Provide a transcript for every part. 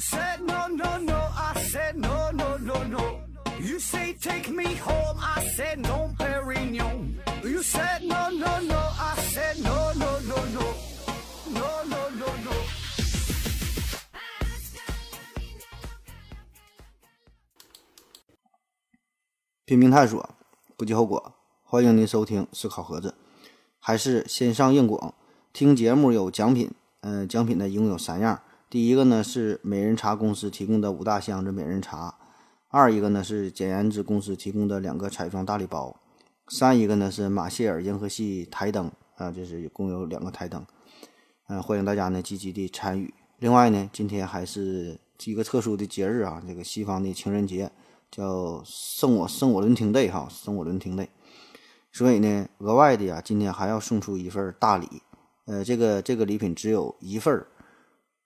said no no no, I said no no no no. You say take me home, I said no, Perignon. You said no no no, I said no no no no, no no no no. 拼命探索，不计后果。欢迎您收听思考盒子，还是先上硬广。听节目有奖品，嗯、奖品呢一共有三样。第一个呢是美人茶公司提供的五大箱子美人茶，二一个呢是简言之公司提供的两个彩妆大礼包，三一个呢是马歇尔银河系台灯啊，这是共有两个台灯。嗯、欢迎大家呢积极的参与。另外呢，今天还是一个特殊的节日啊，这个西方的情人节叫圣我圣我伦廷 day 哈，圣我伦廷 day。所以呢，额外的呀，今天还要送出一份大礼。呃，这个这个礼品只有一份儿，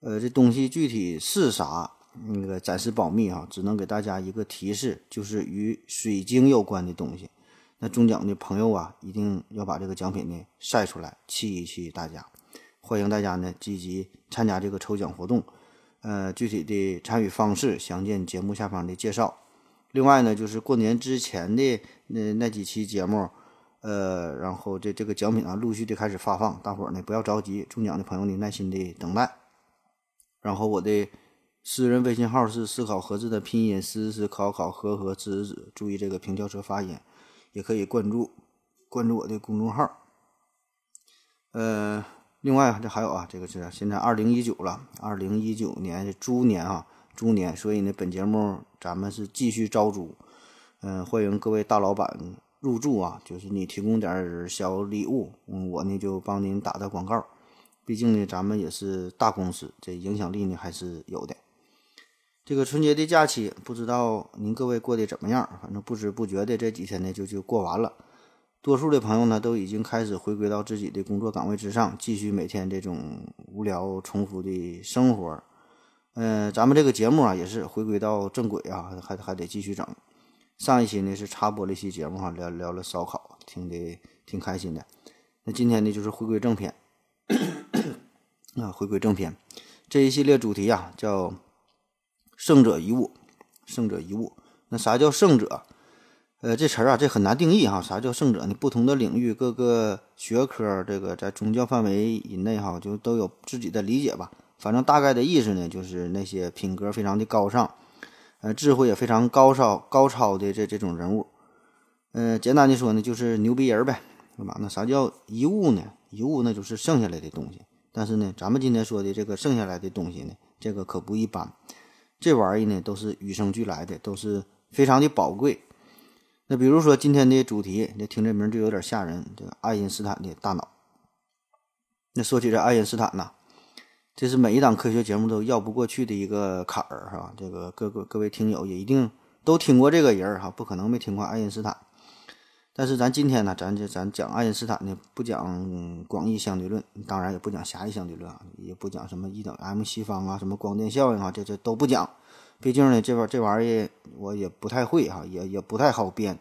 呃，这东西具体是啥，那个暂时保密哈，只能给大家一个提示，就是与水晶有关的东西。那中奖的朋友啊，一定要把这个奖品呢晒出来，气一气大家。欢迎大家呢积极参加这个抽奖活动。呃，具体的参与方式详见节目下方的介绍。另外呢，就是过年之前的那那几期节目，呃，然后这这个奖品啊，陆续的开始发放，大伙儿呢不要着急，中奖的朋友呢耐心的等待。然后我的私人微信号是思考盒子的拼音，思思考考和和子子，注意这个平翘舌发音，也可以关注关注我的公众号。呃，另外这还有啊，这个是现在二零一九了，二零一九年的猪年啊，猪年，所以呢，本节目咱们是继续招猪，嗯、欢迎各位大老板入驻啊，就是你提供点儿小礼物，嗯，我呢就帮您打打广告。毕竟呢，咱们也是大公司，这影响力呢还是有的。这个春节的假期，不知道您各位过得怎么样？反正不知不觉的这几天呢就就过完了。多数的朋友呢都已经开始回归到自己的工作岗位之上，继续每天这种无聊重复的生活。嗯、咱们这个节目啊也是回归到正轨啊，还还得继续整。上一期呢是插播了一期节目哈，聊聊了烧烤，听得挺开心的。那今天呢就是回归正片。啊，回归正片，这一系列主题呀、叫“胜者一物”，胜者一物。那啥叫胜者？呃，这词儿啊，这很难定义哈。啥叫胜者呢？不同的领域、各个学科，这个在宗教范围以内哈，就都有自己的理解吧。反正大概的意思呢，就是那些品格非常的高尚，呃，智慧也非常高超、高超的这这种人物。呃，简单的说呢，就是牛逼人呗，对吧？那啥叫遗物呢？遗物那就是剩下来的东西。但是呢，咱们今天说的这个剩下来的东西呢，这个可不一般。这玩意呢，都是与生俱来的，都是非常的宝贵。那比如说今天的主题，你听这名就有点吓人，这个爱因斯坦的大脑。那说起这爱因斯坦呐，这是每一档科学节目都绕不过去的一个坎儿哈。这个各个各位听友也一定都听过这个人儿哈，不可能没听过爱因斯坦。但是咱今天呢，咱这咱讲爱因斯坦呢，不讲广义相对论，当然也不讲狭义相对论啊，也不讲什么一等 m 西方啊，什么光电效应啊，这这都不讲。毕竟呢，这玩这玩意儿我也不太会哈，也也不太好编。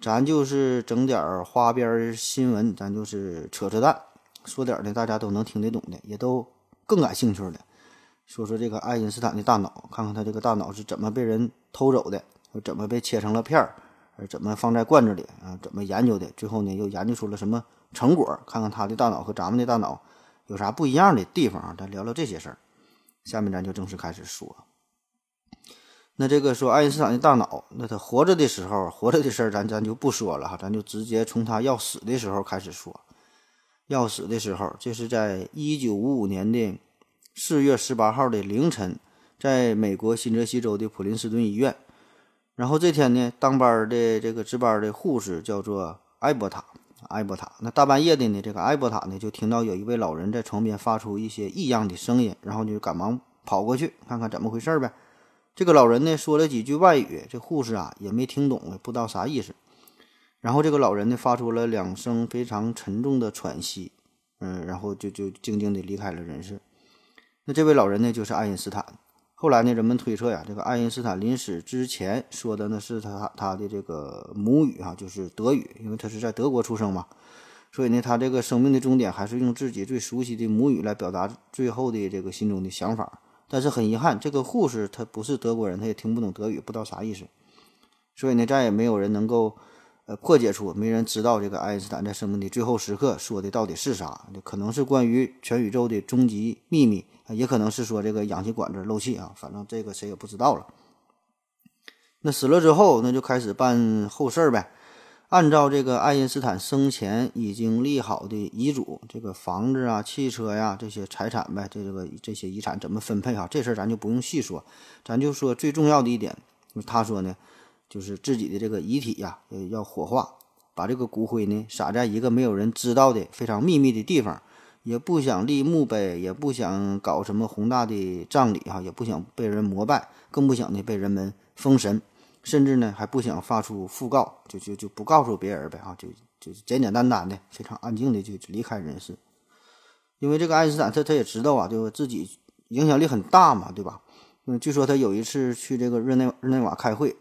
咱就是整点儿花边新闻，咱就是扯扯淡，说点儿呢大家都能听得懂的，也都更感兴趣的。说说这个爱因斯坦的大脑，看看他这个大脑是怎么被人偷走的，怎么被切成了片儿。怎么放在罐子里啊？怎么研究的？最后呢，又研究出了什么成果？看看他的大脑和咱们的大脑有啥不一样的地方啊？咱聊聊这些事儿。下面咱就正式开始说。那这个说爱因斯坦的大脑，那他活着的时候，活着的事儿咱咱就不说了哈，咱就直接从他要死的时候开始说。要死的时候，这是在一九五五年的四月十八号的凌晨，在美国新泽西州的普林斯顿医院。然后这天呢，当班的这个值班的护士叫做埃伯塔，埃伯塔。那大半夜的呢，这个埃伯塔呢就听到有一位老人在床边发出一些异样的声音，然后就赶忙跑过去看看怎么回事呗。这个老人呢说了几句外语，这护士啊也没听懂，不知道啥意思。然后这个老人呢发出了两声非常沉重的喘息，嗯，然后就就静静的离开了人世。那这位老人呢就是爱因斯坦。后来呢，人们推测呀，这个爱因斯坦临死之前说的呢是他他的这个母语哈，就是德语，因为他是在德国出生嘛，所以呢，他这个生命的终点还是用自己最熟悉的母语来表达最后的这个心中的想法。但是很遗憾，这个护士他不是德国人，他也听不懂德语，不知道啥意思。所以呢，再也没有人能够呃破解出，没人知道这个爱因斯坦在生命的最后时刻说的到底是啥。可能是关于全宇宙的终极秘密，也可能是说这个氧气管子漏气啊，反正这个谁也不知道了。那死了之后，那就开始办后事儿呗。按照这个爱因斯坦生前已经立好的遗嘱，这个房子啊、汽车呀这些财产呗，这这个这些遗产怎么分配啊？这事儿咱就不用细说，咱就说最重要的一点，就是他说呢，就是自己的这个遗体呀，要火化，把这个骨灰呢撒在一个没有人知道的非常秘密的地方，也不想立墓碑，也不想搞什么宏大的葬礼哈，也不想被人膜拜，更不想呢被人们封神。甚至呢还不想发出讣告，就就就不告诉别人呗，哈，就就简简单单的、非常安静的就离开人世。因为这个爱因斯坦他他也知道啊，就自己影响力很大嘛，对吧？嗯，据说他有一次去这个日内日内瓦开会，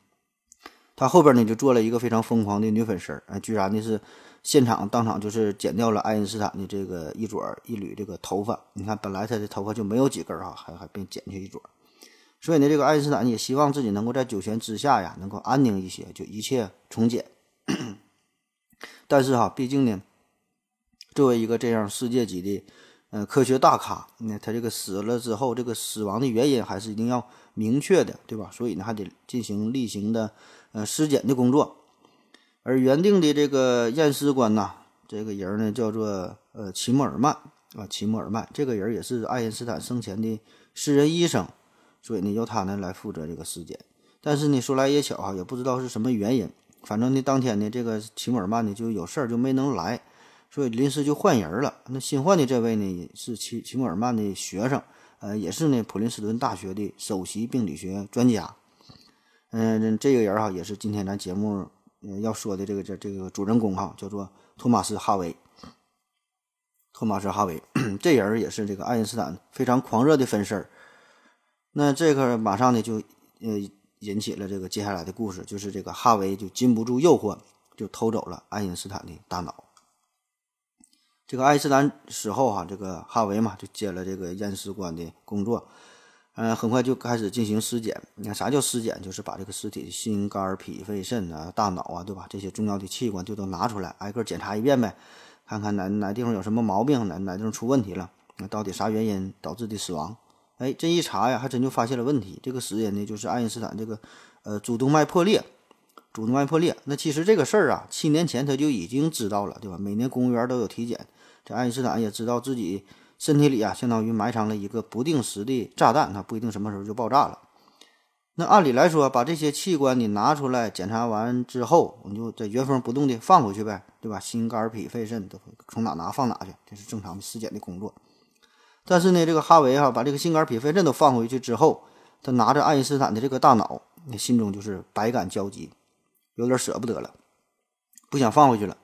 他后边呢就坐了一个非常疯狂的女粉丝，哎，居然呢是现场当场就是剪掉了爱因斯坦的这个一撮一缕这个头发。你看，本来他的头发就没有几根哈，还还被剪去一撮。所以呢，这个爱因斯坦也希望自己能够在九泉之下呀，能够安宁一些，就一切从简。但是哈，毕竟呢，作为一个这样世界级的呃科学大咖，那他这个死了之后，这个死亡的原因还是一定要明确的，对吧？所以呢，还得进行例行的呃尸检的工作。而原定的这个验尸官呐，这个人呢叫做呃齐默尔曼啊，齐默尔曼，这个人也是爱因斯坦生前的私人医生。所以呢，由他呢来负责这个尸检，但是呢，说来也巧哈，也不知道是什么原因，反正呢，当天呢，这个齐默尔曼呢就有事儿就没能来，所以临时就换人了。那新换的这位呢是齐齐默尔曼的学生，呃，也是呢普林斯顿大学的首席病理学专家。嗯，这个人哈也是今天咱节目要说的这个这这个主人公哈，叫做托马斯哈维。托马斯哈维 这人也是这个爱因斯坦非常狂热的粉丝儿。那这个马上呢就呃引起了这个接下来的故事，就是这个哈维就禁不住诱惑，就偷走了爱因斯坦的大脑。这个爱因斯坦死后哈，这个哈维嘛就接了这个验尸官的工作，嗯，很快就开始进行尸检。你看啥叫尸检？就是把这个尸体的心、肝、脾、肺、肾啊、大脑啊，对吧？这些重要的器官就都拿出来，挨个检查一遍呗，看看哪哪地方有什么毛病，哪哪地方出问题了，那到底啥原因导致的死亡？哎，这一查呀，还真就发现了问题。这个死因呢，就是爱因斯坦这个呃主动脉破裂。主动脉破裂，那其实这个事儿啊，七年前他就已经知道了，对吧？每年公务员都有体检，这爱因斯坦也知道自己身体里啊，相当于埋藏了一个不定时的炸弹，它不一定什么时候就爆炸了。那按理来说，把这些器官你拿出来检查完之后，你就在原封不动的放回去呗，对吧？心肝脾肺肾都从哪拿放哪去，这是正常的尸检的工作。但是呢，这个哈维哈把这个心肝脾肺肾都放回去之后，他拿着爱因斯坦的这个大脑，那心中就是百感交集，有点舍不得了，不想放回去了，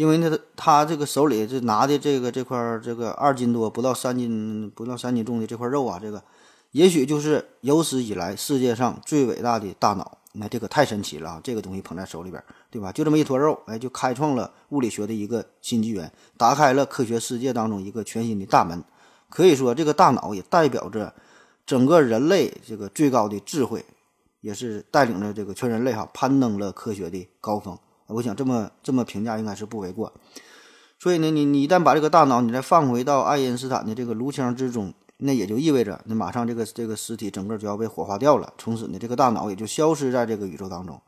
因为呢，他这个手里这拿的这个这块这个二斤多不到三斤不到三斤重的这块肉啊，这个也许就是有史以来世界上最伟大的大脑，那这个太神奇了啊！这个东西捧在手里边，对吧？就这么一坨肉，哎，就开创了物理学的一个新纪元，打开了科学世界当中一个全新的大门。可以说，这个大脑也代表着整个人类这个最高的智慧，也是带领着这个全人类哈攀登了科学的高峰。我想这么这么评价应该是不为过。所以呢，你你一旦把这个大脑你再放回到爱因斯坦的这个颅腔之中，那也就意味着，那马上这个这个尸体整个就要被火化掉了，从此呢，这个大脑也就消失在这个宇宙当中。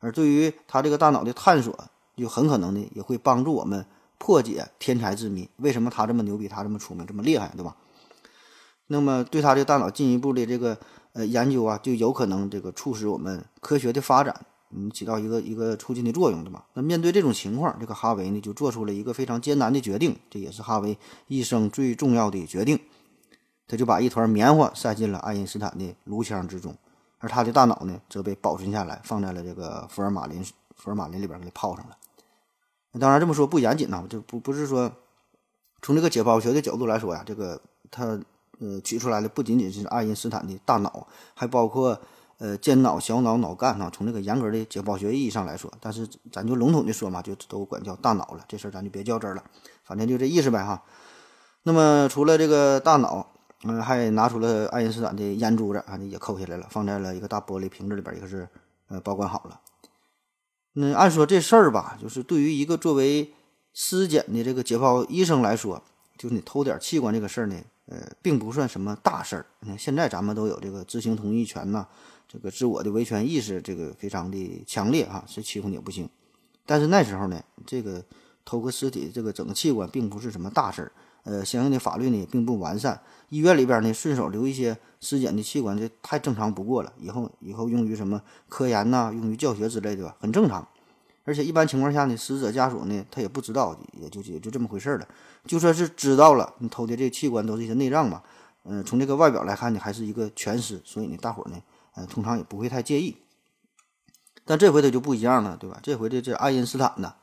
而对于他这个大脑的探索，就很可能呢也会帮助我们。破解天才之谜，为什么他这么牛逼，他这么出名，这么厉害，对吧？那么对他的大脑进一步的这个呃研究啊，就有可能这个促使我们科学的发展，嗯，起到一个一个促进的作用，的嘛？那面对这种情况，这个哈维呢就做出了一个非常艰难的决定，这也是哈维一生最重要的决定，他就把一团棉花塞进了爱因斯坦的颅腔之中，而他的大脑呢则被保存下来，放在了这个福尔马林福尔马林里边给泡上了。当然这么说不严谨呐，就不不是说从这个解剖学的角度来说呀，这个他呃取出来的不仅仅是爱因斯坦的大脑，还包括呃尖脑、小脑、脑干哈。从这个严格的解剖学意义上来说，但是咱就笼统的说嘛，就都管叫大脑了。这事儿咱就别较真了，反正就这意思呗哈。那么除了这个大脑，嗯，还拿出了爱因斯坦的烟珠子啊，也抠下来了，放在了一个大玻璃瓶子里边，一个是呃保管好了。那按说这事儿吧，就是对于一个作为尸检的这个解剖医生来说，就是你偷点器官这个事儿呢，呃，并不算什么大事儿。你看现在咱们都有这个知情同意权呐，这个自我的维权意识，这个非常的强烈哈，谁欺负你也不行。但是那时候呢，这个偷个尸体，这个整个器官并不是什么大事儿。呃，相应的法律呢也并不完善，医院里边呢顺手留一些尸检的器官，这太正常不过了。以后以后用于什么科研呐，用于教学之类的吧，很正常。而且一般情况下呢，死者家属呢他也不知道，也就也就这么回事了。就算是知道了，你偷的这器官都是一些内脏嘛，嗯，从这个外表来看呢，还是一个全尸，所以呢，大伙儿呢，通常也不会太介意。但这回他就不一样了，对吧？这回这这爱因斯坦呢，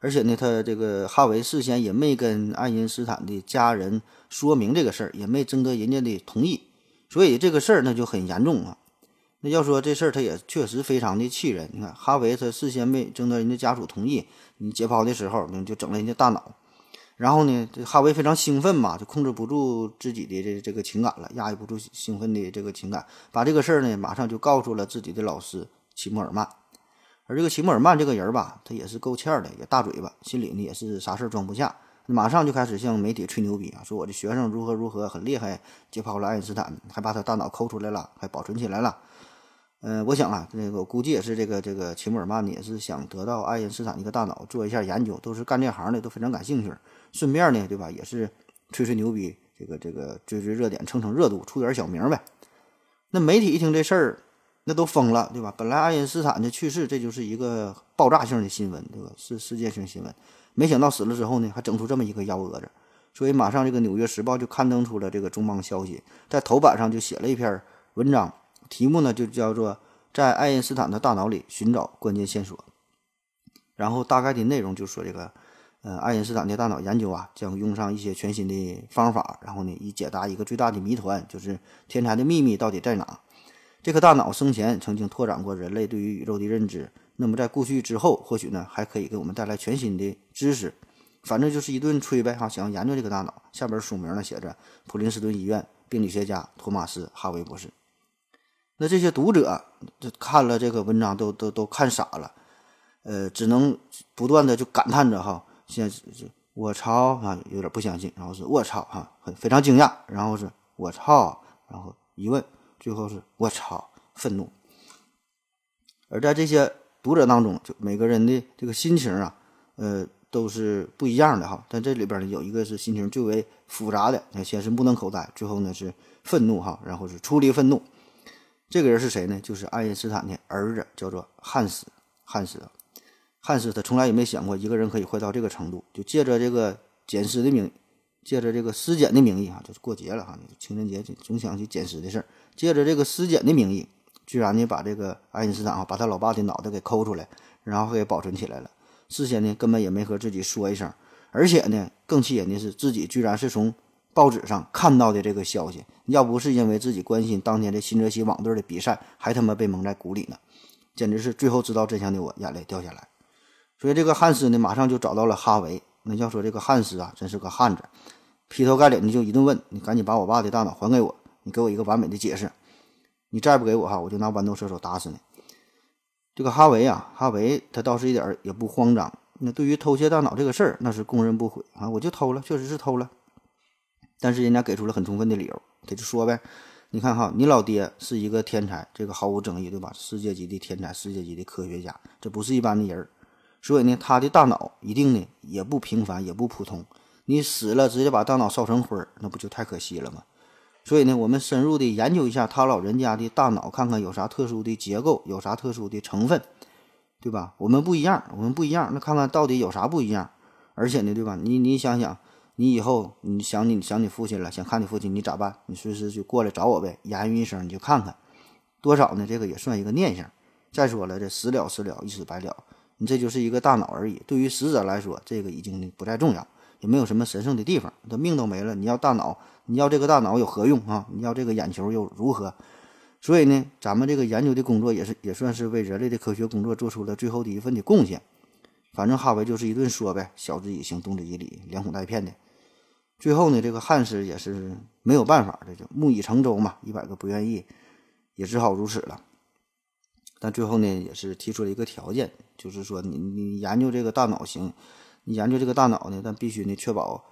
而且呢，他这个哈维事先也没跟爱因斯坦的家人说明这个事儿，也没征得人家的同意，所以这个事儿那就很严重啊。那要说这事儿，他也确实非常的气人。你看，哈维他事先没征得人家家属同意，你解剖的时候，你就整了人家大脑。然后呢，这哈维非常兴奋嘛，就控制不住自己的这这个情感了，压抑不住兴奋的这个情感，把这个事儿呢，马上就告诉了自己的老师齐默尔曼。而这个齐默尔曼这个人吧，他也是够欠的，也大嘴巴，心里呢也是啥事儿装不下，马上就开始向媒体吹牛逼啊，说我的学生如何如何很厉害，解剖了爱因斯坦，还把他大脑抠出来了，还保存起来了。嗯，我想啊，那个我估计也是这个这个齐默尔曼呢，也是想得到爱因斯坦一个大脑，做一下研究，都是干这行的，都非常感兴趣。顺便呢，对吧，也是吹吹牛逼，这个这个追追热点，蹭蹭热度，出点小名呗。那媒体一听这事儿，那都疯了，对吧？本来爱因斯坦的去世，这就是一个爆炸性的新闻，对吧？是世界性新闻。没想到死了之后呢，还整出这么一个幺蛾子，所以马上这个《纽约时报》就刊登出了这个重磅消息，在头版上就写了一篇文章。题目呢就叫做在爱因斯坦的大脑里寻找关键线索，然后大概的内容就说这个，呃，爱因斯坦的大脑研究啊将用上一些全新的方法，然后呢以解答一个最大的谜团，就是天才的秘密到底在哪？这颗大脑生前曾经拓展过人类对于宇宙的认知，那么在过去之后，或许呢还可以给我们带来全新的知识。反正就是一顿吹呗哈，想要研究这个大脑。下边书名呢写着普林斯顿医院病理学家托马斯哈维博士。那这些读者就看了这个文章，都都都看傻了，呃，只能不断的就感叹着哈，现在是我操啊，有点不相信，然后是我操哈，很非常惊讶，然后是我操，然后疑问，最后是我操，愤怒。而在这些读者当中，就每个人的这个心情啊，呃，都是不一样的哈。但这里边呢，有一个是心情最为复杂的，那先是目瞪口呆，最后呢是愤怒哈，然后是出离愤怒。这个人是谁呢？就是爱因斯坦的儿子，叫做汉斯。汉斯，汉斯他从来也没想过一个人可以坏到这个程度，就借着这个捡尸的名，借着这个尸检的名义啊，就是过节了哈，情人节就总想去捡尸的事儿，借着这个尸检的名义，居然呢把这个爱因斯坦啊，把他老爸的脑袋给抠出来，然后给保存起来了。事先呢根本也没和自己说一声，而且呢更气人的是，自己居然是从。报纸上看到的这个消息，要不是因为自己关心当年的新泽西网队的比赛，还他妈被蒙在鼓里呢，简直是最后知道真相的我眼泪掉下来。所以这个汉斯呢，马上就找到了哈维。那要说这个汉斯啊，真是个汉子，劈头盖脸的就一顿问：“你赶紧把我爸的大脑还给我，你给我一个完美的解释。你再不给我哈，我就拿豌豆射手打死你。”这个哈维啊，哈维他倒是一点也不慌张。那对于偷窃大脑这个事儿，那是供认不讳啊，我就偷了，确实是偷了。但是人家给出了很充分的理由，他就说呗，你看哈，你老爹是一个天才，这个毫无争议，对吧？世界级的天才，世界级的科学家，这不是一般的人，所以呢，他的大脑一定呢也不平凡，也不普通。你死了直接把大脑烧成灰儿，那不就太可惜了吗？所以呢，我们深入的研究一下他老人家的大脑，看看有啥特殊的结构，有啥特殊的成分，对吧？我们不一样，我们不一样，那看看到底有啥不一样？而且呢，对吧？你你想想。你以后你想你想你父亲了，想看你父亲，你咋办？你随时就过来找我呗，言语一声你就看看，多少呢？这个也算一个念想。再说了，这死了死了，一死百了，你这就是一个大脑而已。对于死者来说，这个已经不再重要，也没有什么神圣的地方。他命都没了，你要大脑，你要这个大脑有何用啊？你要这个眼球又如何？所以呢，咱们这个研究的工作也是也算是为人类的科学工作做出了最后的一份的贡献。反正哈维就是一顿说呗，晓之以情，动之以理，连哄带骗的。最后呢，这个汉斯也是没有办法，这就木已成舟嘛，一百个不愿意，也只好如此了。但最后呢，也是提出了一个条件，就是说你你研究这个大脑行，你研究这个大脑呢，但必须呢确保，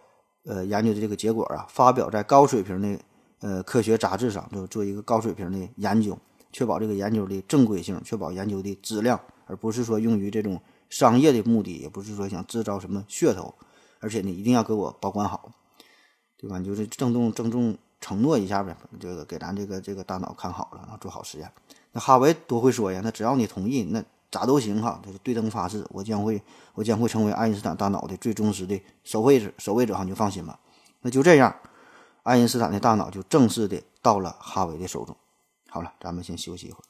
呃，研究的这个结果啊，发表在高水平的呃科学杂志上，就做一个高水平的研究，确保这个研究的正规性，确保研究的质量，而不是说用于这种商业的目的，也不是说想制造什么噱头，而且你，一定要给我保管好。对吧？你就是郑重郑重承诺一下呗，这个给咱这个这个大脑看好了，然后做好实验。那哈维多会说呀？那只要你同意，那咋都行哈。就是对灯发誓，我将会我将会成为爱因斯坦大脑的最忠实的守卫者，守卫者哈，你就放心吧。那就这样，爱因斯坦的大脑就正式的到了哈维的手中。好了，咱们先休息一会儿。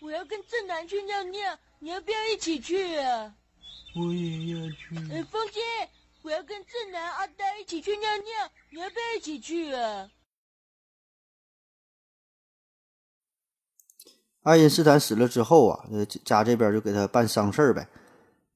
我要跟正南去尿尿，你要不要一起去啊？我也要去。呃，风姐。我要跟正南、阿呆一起去尿尿，你要不要一起去啊？爱因斯坦死了之后啊，呃，家这边就给他办丧事儿呗。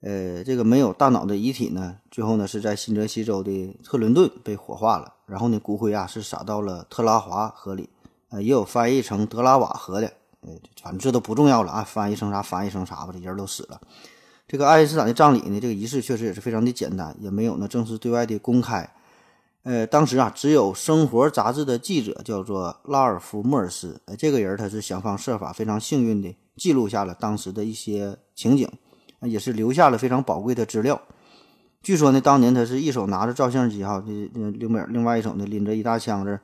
呃，这个没有大脑的遗体呢，最后呢是在新泽西州的特伦顿被火化了。然后呢，骨灰啊是撒到了特拉华河里，呃，也有翻译成德拉瓦河的，呃，反正这都不重要了啊，翻译成啥翻译成啥吧，这人都死了。这个爱因斯坦的葬礼呢，这个仪式确实也是非常的简单，也没有呢正式对外的公开。呃，当时啊，只有《生活》杂志的记者叫做拉尔夫·莫尔斯，呃，这个人他是想方设法，非常幸运的记录下了当时的一些情景，也是留下了非常宝贵的资料。据说呢，当年他是一手拿着照相机哈，这另外另外一手呢拎着一大箱子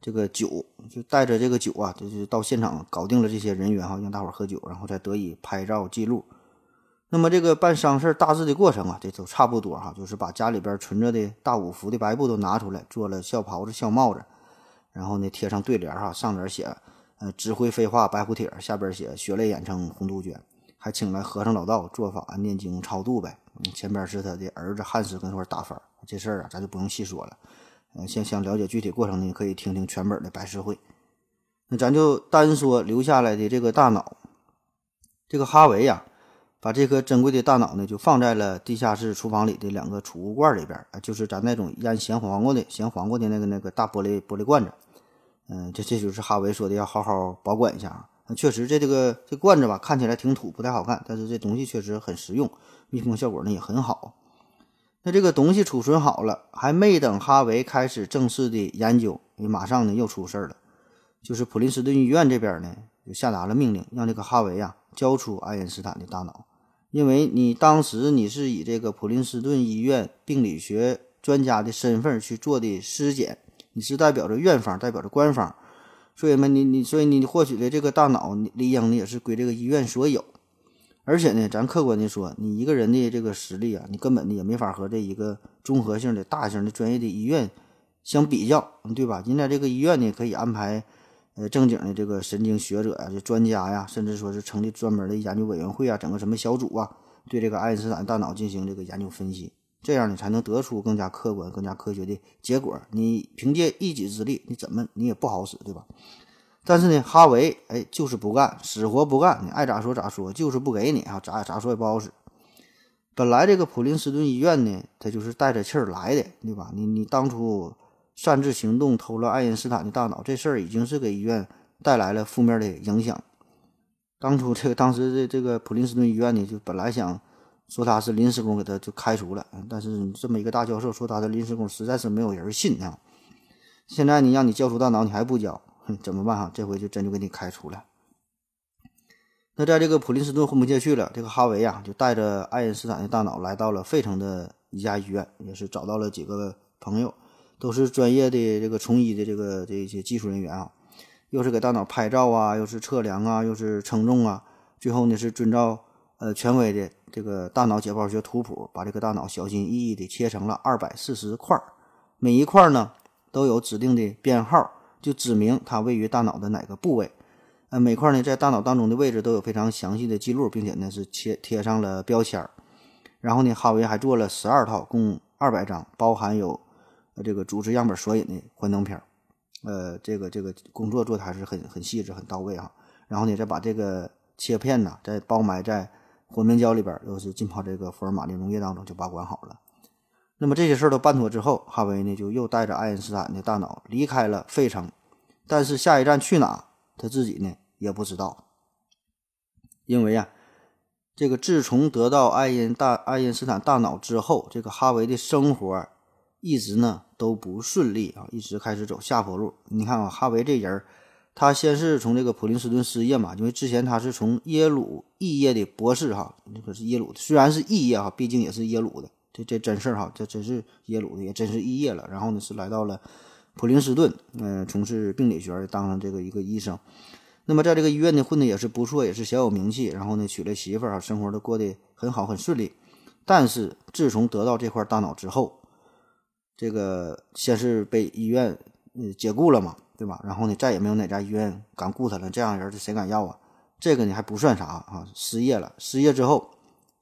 这个酒，就带着这个酒啊，就是到现场搞定了这些人员哈，让大伙喝酒，然后再得以拍照记录。那么这个办丧事大致的过程啊，这都差不多哈，就是把家里边存着的大五福的白布都拿出来，做了孝袍子、孝帽子，然后呢贴上对联哈，上联写呃指挥飞画白虎帖，下边写血泪眼成红杜鹃，还请来和尚老道做法念经超度呗。前边是他的儿子汉斯跟那块打分，这事儿啊咱就不用细说了。嗯，想想了解具体过程呢，可以听听全本的白事会。那咱就单说留下来的这个大脑，这个哈维呀。把这颗珍贵的大脑呢，就放在了地下室厨房里的两个储物罐里边啊，就是咱那种腌咸黄瓜的咸黄瓜的那个那个大玻璃玻璃罐子。嗯，这这就是哈维说的要好好保管一下啊。确实，这这个这罐子吧，看起来挺土，不太好看，但是这东西确实很实用，密封效果呢也很好。那这个东西储存好了，还没等哈维开始正式的研究，马上呢又出事儿了，就是普林斯顿医院这边呢就下达了命令，让这个哈维啊交出爱因斯坦的大脑。因为你当时你是以这个普林斯顿医院病理学专家的身份去做的尸检，你是代表着院方，代表着官方，所以嘛，你你所以你获取的这个大脑理应呢也是归这个医院所有。而且呢，咱客观的说，你一个人的这个实力啊，你根本的也没法和这一个综合性的大型的专业的医院相比较，对吧？人家这个医院呢可以安排。呃，正经的这个神经学者呀，这专家呀，甚至说是成立专门的研究委员会啊，整个什么小组啊，对这个爱因斯坦大脑进行这个研究分析，这样呢才能得出更加客观、更加科学的结果。你凭借一己之力，你怎么你也不好使，对吧？但是呢，哈维哎就是不干，死活不干，你爱咋说咋说，就是不给你啊，咋咋说也不好使。本来这个普林斯顿医院呢，他就是带着气儿来的，对吧？你你当初。擅自行动偷了爱因斯坦的大脑，这事儿已经是给医院带来了负面的影响。当初这个当时的这个普林斯顿医院呢，就本来想说他是临时工，给他就开除了。但是这么一个大教授说他的临时工，实在是没有人信啊。现在你让你交出大脑，你还不交，怎么办哈？这回就真就给你开除了。那在这个普林斯顿混不下去了，这个哈维啊，就带着爱因斯坦的大脑来到了费城的一家医院，也是找到了几个朋友。都是专业的这个从医的这个这些技术人员啊，又是给大脑拍照啊，又是测量啊，又是称重啊，最后呢是遵照呃权威的这个大脑解剖学图谱，把这个大脑小心翼翼地切成了二百四十块，每一块呢都有指定的编号，就指明它位于大脑的哪个部位。呃，每块呢在大脑当中的位置都有非常详细的记录，并且呢是贴贴上了标签儿。然后呢，哈维还做了十二套，共二百张，包含有。这个组织样本索引的幻灯片，呃，这个这个工作做的还是很很细致、很到位哈。然后呢，再把这个切片呢，再包埋在活明胶里边，又是浸泡这个福尔马林溶液当中，就保管好了。那么这些事儿都办妥之后，哈维呢就又带着爱因斯坦的大脑离开了费城，但是下一站去哪，他自己呢也不知道，因为啊，这个自从得到爱因大爱因斯坦大脑之后，这个哈维的生活一直呢都不顺利啊，一直开始走下坡路。你看啊，哈维这人儿，他先是从这个普林斯顿失业嘛，因为之前他是从耶鲁肄业的博士哈，那可是耶鲁，虽然是肄业哈，毕竟也是耶鲁的，这这真事儿哈，这真是耶鲁的，也真是肄业了。然后呢，是来到了普林斯顿，嗯、从事病理学，当上这个一个医生。那么在这个医院呢，混的也是不错，也是小有名气。然后呢，娶了媳妇儿啊，生活都过得很好，很顺利。但是自从得到这块大脑之后，这个先是被医院呃解雇了嘛，对吧？然后呢，再也没有哪家医院敢雇他了。这样人这谁敢要啊？这个呢还不算啥啊，失业了。失业之后，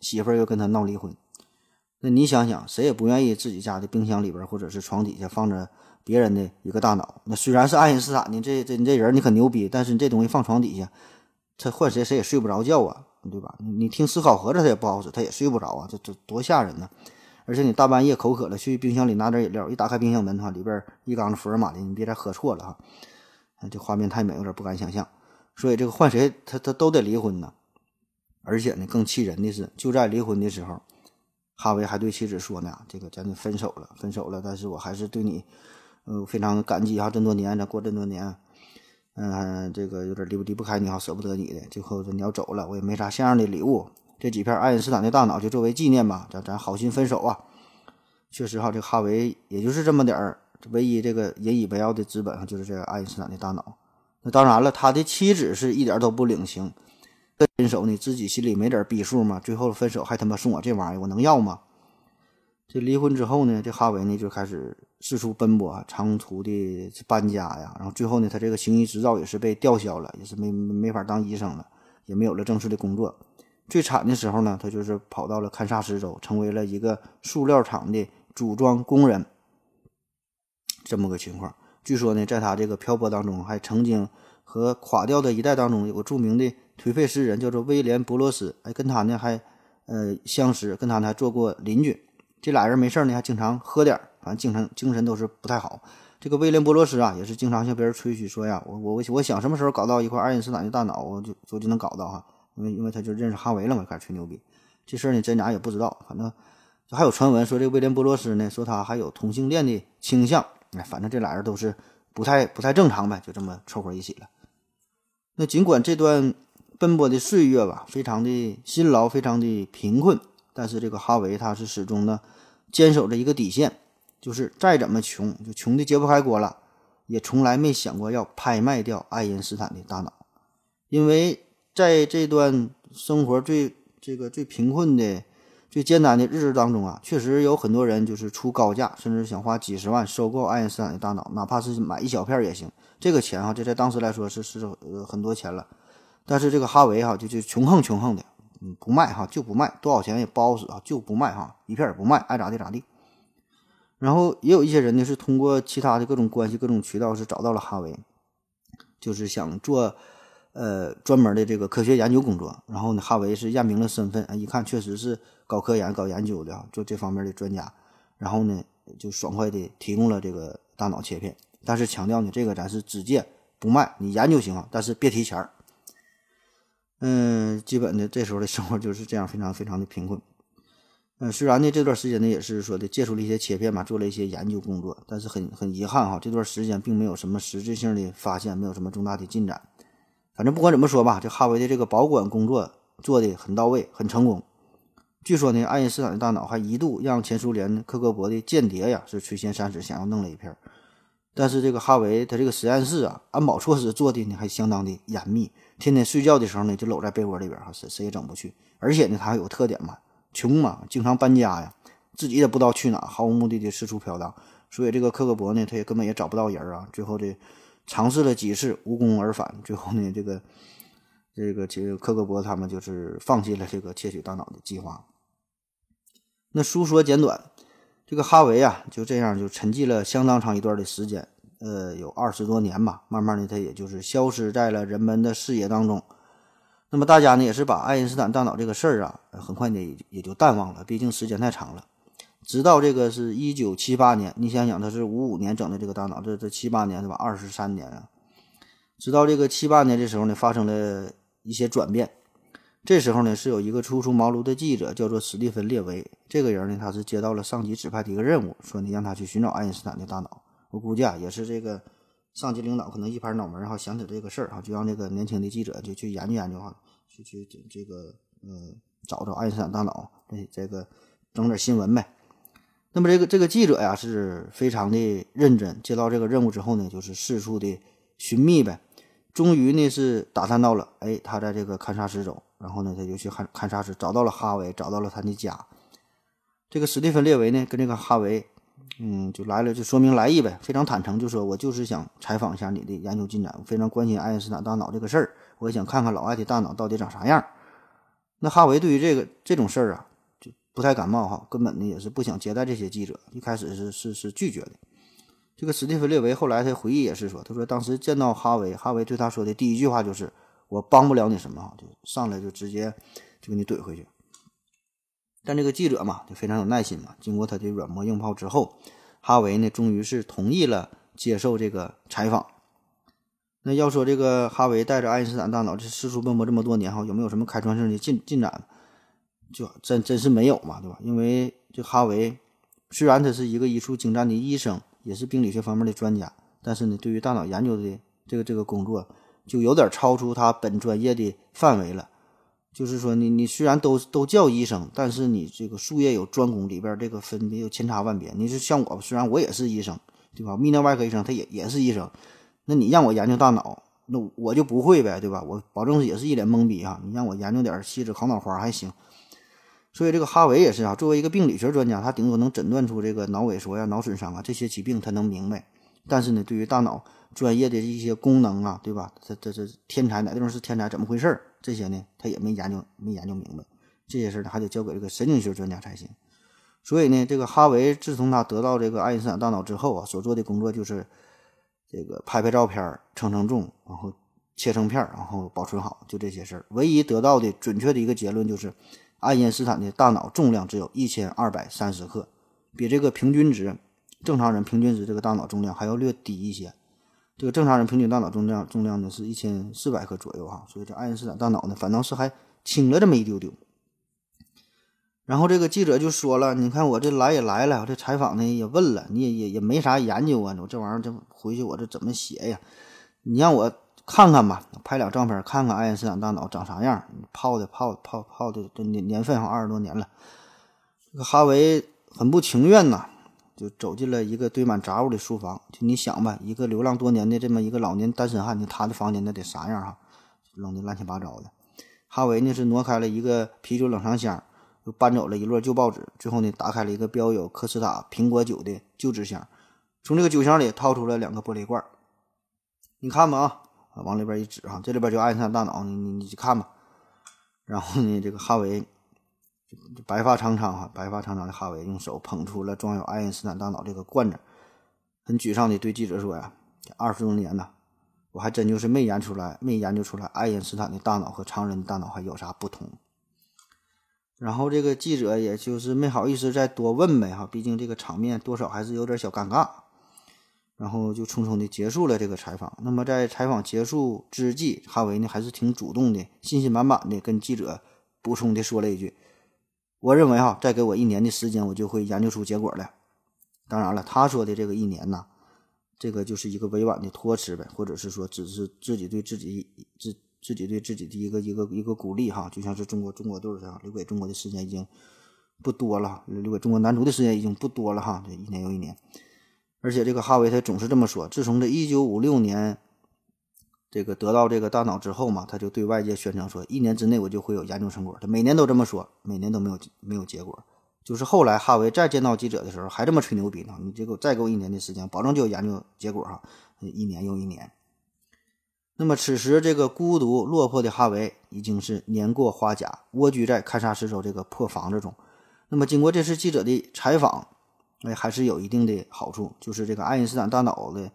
媳妇儿又跟他闹离婚。那你想想，谁也不愿意自己家的冰箱里边或者是床底下放着别人的一个大脑。那虽然是爱因斯坦呢，这这你这人你可牛逼，但是你这东西放床底下，他换谁谁也睡不着觉啊，对吧？你听思考盒子他也不好使，他也睡不着啊，这这多吓人呢！而且你大半夜口渴了，去冰箱里拿点饮料，一打开冰箱门哈，里边一缸子福尔马林，你别再喝错了哈。这画面太美，有点不敢想象。所以这个换谁他他都得离婚呢。而且呢，更气人的是，就在离婚的时候。哈维还对妻子说呢：“这个咱就分手了，分手了。但是我还是对你，呃，非常感激哈，这么多年，咱过这么多年，嗯、这个有点离不离不开你哈，舍不得你的。最后你要走了，我也没啥像样的礼物，这几片爱因斯坦的大脑就作为纪念吧，咱咱好心分手啊。确实哈，这哈维也就是这么点儿，唯一这个引以为傲的资本哈，就是这个爱因斯坦的大脑。那当然了，他的妻子是一点都不领情。”分手你自己心里没点逼数吗？最后分手还他妈送我这玩意儿，我能要吗？这离婚之后呢，这哈维呢就开始四处奔波，长途的搬家呀。然后最后呢，他这个行医执照也是被吊销了，也是没没法当医生了，也没有了正式的工作。最惨的时候呢，他就是跑到了堪萨斯州，成为了一个塑料厂的组装工人。这么个情况。据说呢，在他这个漂泊当中，还曾经和垮掉的一代当中有个著名的。颓废诗人叫做威廉·伯罗斯，哎，跟他呢还呃相识，跟他呢还做过邻居。这俩人没事呢，还经常喝点儿，反正精神精神都是不太好。这个威廉·伯罗斯啊，也是经常向别人吹嘘说呀，我我我想什么时候搞到一块爱因斯坦的大脑，我就我就能搞到哈。因为因为他就认识哈维了嘛，开始吹牛逼。这事儿呢真假也不知道，反正就还有传闻说这威廉·波罗斯呢说他还有同性恋的倾向。哎，反正这俩人都是不太不太正常呗，就这么凑合一起了。那尽管这段。奔波的岁月吧，非常的辛劳，非常的贫困。但是这个哈维他是始终呢坚守着一个底线，就是再怎么穷，就穷的揭不开锅了，也从来没想过要拍卖掉爱因斯坦的大脑。因为在这段生活最这个最贫困的、最艰难的日子当中啊，确实有很多人就是出高价，甚至想花几十万收购爱因斯坦的大脑，哪怕是买一小片也行。这个钱哈，这在当时来说是是呃很多钱了。但是这个哈维哈就就穷横穷横的，嗯，不卖哈就不卖，多少钱也不好使啊，就不卖哈，一片也不卖，爱咋地咋地。然后也有一些人呢是通过其他的各种关系、各种渠道是找到了哈维，就是想做呃专门的这个科学研究工作。然后呢，哈维是验明了身份，一看确实是搞科研、搞研究的，做这方面的专家。然后呢，就爽快的提供了这个大脑切片，但是强调呢，这个咱是只借不卖，你研究行，但是别提钱儿。嗯，基本的这时候的生活就是这样，非常非常的贫困。嗯，虽然呢这段时间呢也是说的借出了一些切片嘛，做了一些研究工作，但是很很遗憾哈，这段时间并没有什么实质性的发现，没有什么重大的进展。反正不管怎么说吧，这哈维的这个保管工作做的很到位，很成功。据说呢，爱因斯坦的大脑还一度让前苏联克格勃的间谍呀是垂涎三尺，想要弄了一片。但是这个哈维他这个实验室啊，安保措施做的呢还相当的严密。天天睡觉的时候呢，就搂在被窝里边哈，谁谁也整不去。而且呢，他还有特点嘛，穷嘛，经常搬家呀，自己也不知道去哪，毫无目的的四处飘荡。所以这个克格勃呢，他也根本也找不到人啊。最后这尝试了几次，无功而返。最后呢，这个这个其实克格勃他们就是放弃了这个窃取大脑的计划。那书说简短，这个哈维啊，就这样就沉寂了相当长一段的时间。呃，有二十多年吧，慢慢的，他也就是消失在了人们的视野当中。那么大家呢，也是把爱因斯坦大脑这个事儿啊，很快呢也也就淡忘了，毕竟时间太长了。直到这个是一九七八年，你想想，他是五五年整的这个大脑，这这七八年对吧？二十三年啊，直到这个七八年的时候呢，发生了一些转变。这时候呢，是有一个初出茅庐的记者，叫做史蒂芬·列维。这个人呢，他是接到了上级指派的一个任务，说你让他去寻找爱因斯坦的大脑。我估计啊，也是这个上级领导可能一拍脑门，然后想起这个事儿哈，就让这个年轻的记者就去研究研究哈，去去这个呃找找爱因斯坦大脑，这这个整点新闻呗。那么这个这个记者呀，是非常的认真，接到这个任务之后呢，就是四处的寻觅呗。终于呢是打探到了，哎，他在这个堪萨斯州。然后呢，他就去看堪萨斯，找到了哈维，找到了他的家。这个史蒂芬·列维呢，跟这个哈维，嗯，就来了，就说明来意呗，非常坦诚，就说我就是想采访一下你的研究进展，我非常关心爱因斯坦大脑这个事儿，我也想看看老爱的大脑到底长啥样。那哈维对于这个这种事儿啊，不太感冒哈，根本呢也是不想接待这些记者，一开始是是是拒绝的。这个史蒂芬·列维后来他回忆也是说，他说当时见到哈维，哈维对他说的第一句话就是。我帮不了你什么哈，就上来就直接就给你怼回去。但这个记者嘛，就非常有耐心嘛。经过他的软磨硬泡之后，哈维呢，终于是同意了接受这个采访。那要说这个哈维带着爱因斯坦大脑这四处奔波这么多年哈，有没有什么开创性的进进展？就真真是没有嘛，对吧？因为这哈维虽然他是一个医术精湛的医生，也是病理学方面的专家，但是呢，对于大脑研究的这个这个工作。就有点超出他本专业的范围了，就是说，你你虽然都都叫医生，但是你这个术业有专攻，里边这个分别有千差万别。你是像我，虽然我也是医生，对吧？泌尿外科医生他也也是医生，那你让我研究大脑，那我就不会呗，对吧？我保证也是一脸懵逼啊！你让我研究点细致烤脑花还行。所以这个哈维也是啊，作为一个病理学专家，他顶多能诊断出这个脑萎缩呀、脑损伤啊这些疾病，他能明白。但是呢，对于大脑，专业的一些功能啊，对吧？这这这天才哪地方是天才？怎么回事儿？这些呢，他也没研究，没研究明白。这些事儿呢，还得交给这个神经学专家才行。所以呢，这个哈维自从他得到这个爱因斯坦大脑之后啊，所做的工作就是这个拍拍照片、称称重，然后切成片，然后保存好，就这些事儿。唯一得到的准确的一个结论就是，爱因斯坦的大脑重量只有一千二百三十克，比这个平均值正常人平均值这个大脑重量还要略低一些。这个正常人平均大脑重量重量呢是一千四百克左右哈，所以这爱因斯坦大脑呢反倒是还轻了这么一丢丢。然后这个记者就说了：“你看我这来也来了，我这采访呢也问了，你也也也没啥研究啊，我这玩意儿这回去我这怎么写呀？你让我看看吧，拍俩照片看看爱因斯坦大脑长啥样，泡的泡泡泡的这年年份哈二十多年了。”这个哈维很不情愿呐。就走进了一个堆满杂物的书房，就你想吧，一个流浪多年的这么一个老年单身汉，你他的房间那得啥样哈？扔的乱七八糟的。哈维呢是挪开了一个啤酒冷藏箱，又搬走了一摞旧报纸，最后呢打开了一个标有科斯塔苹果酒的旧纸箱，从这个酒箱里掏出了两个玻璃罐，你看吧啊，往里边一指哈，这里边就爱因斯坦大脑，你你你去看吧。然后呢，这个哈维。白发苍苍哈，白发苍苍的哈维用手捧出了装有爱因斯坦大脑这个罐子，很沮丧地对记者说：“呀，二十多年呐，我还真就是没研出来，没研究出来爱因斯坦的大脑和常人的大脑还有啥不同。”然后这个记者也就是没好意思再多问呗哈，毕竟这个场面多少还是有点小尴尬，然后就匆匆地结束了这个采访。那么在采访结束之际，哈维呢还是挺主动的，信心满满的跟记者补充的说了一句。我认为哈，再给我一年的时间，我就会研究出结果来。当然了，他说的这个一年呢，这个就是一个委婉的托词呗，或者是说，只是自己对自己自自己对自己的一个一个一个鼓励哈。就像是中国中国队这样，留给中国的时间已经不多了，留给中国男足的时间已经不多了哈。这一年又一年，而且这个哈维他总是这么说，自从这一九五六年。这个得到这个大脑之后嘛，他就对外界宣称说，一年之内我就会有研究成果。他每年都这么说，每年都没有没有结果。就是后来哈维再见到记者的时候，还这么吹牛逼呢。你这给我再给我一年的时间，保证就有研究结果哈。一年又一年。那么此时这个孤独落魄的哈维已经是年过花甲，蜗居在堪萨斯州这个破房子中。那么经过这次记者的采访，哎，还是有一定的好处，就是这个爱因斯坦大脑的。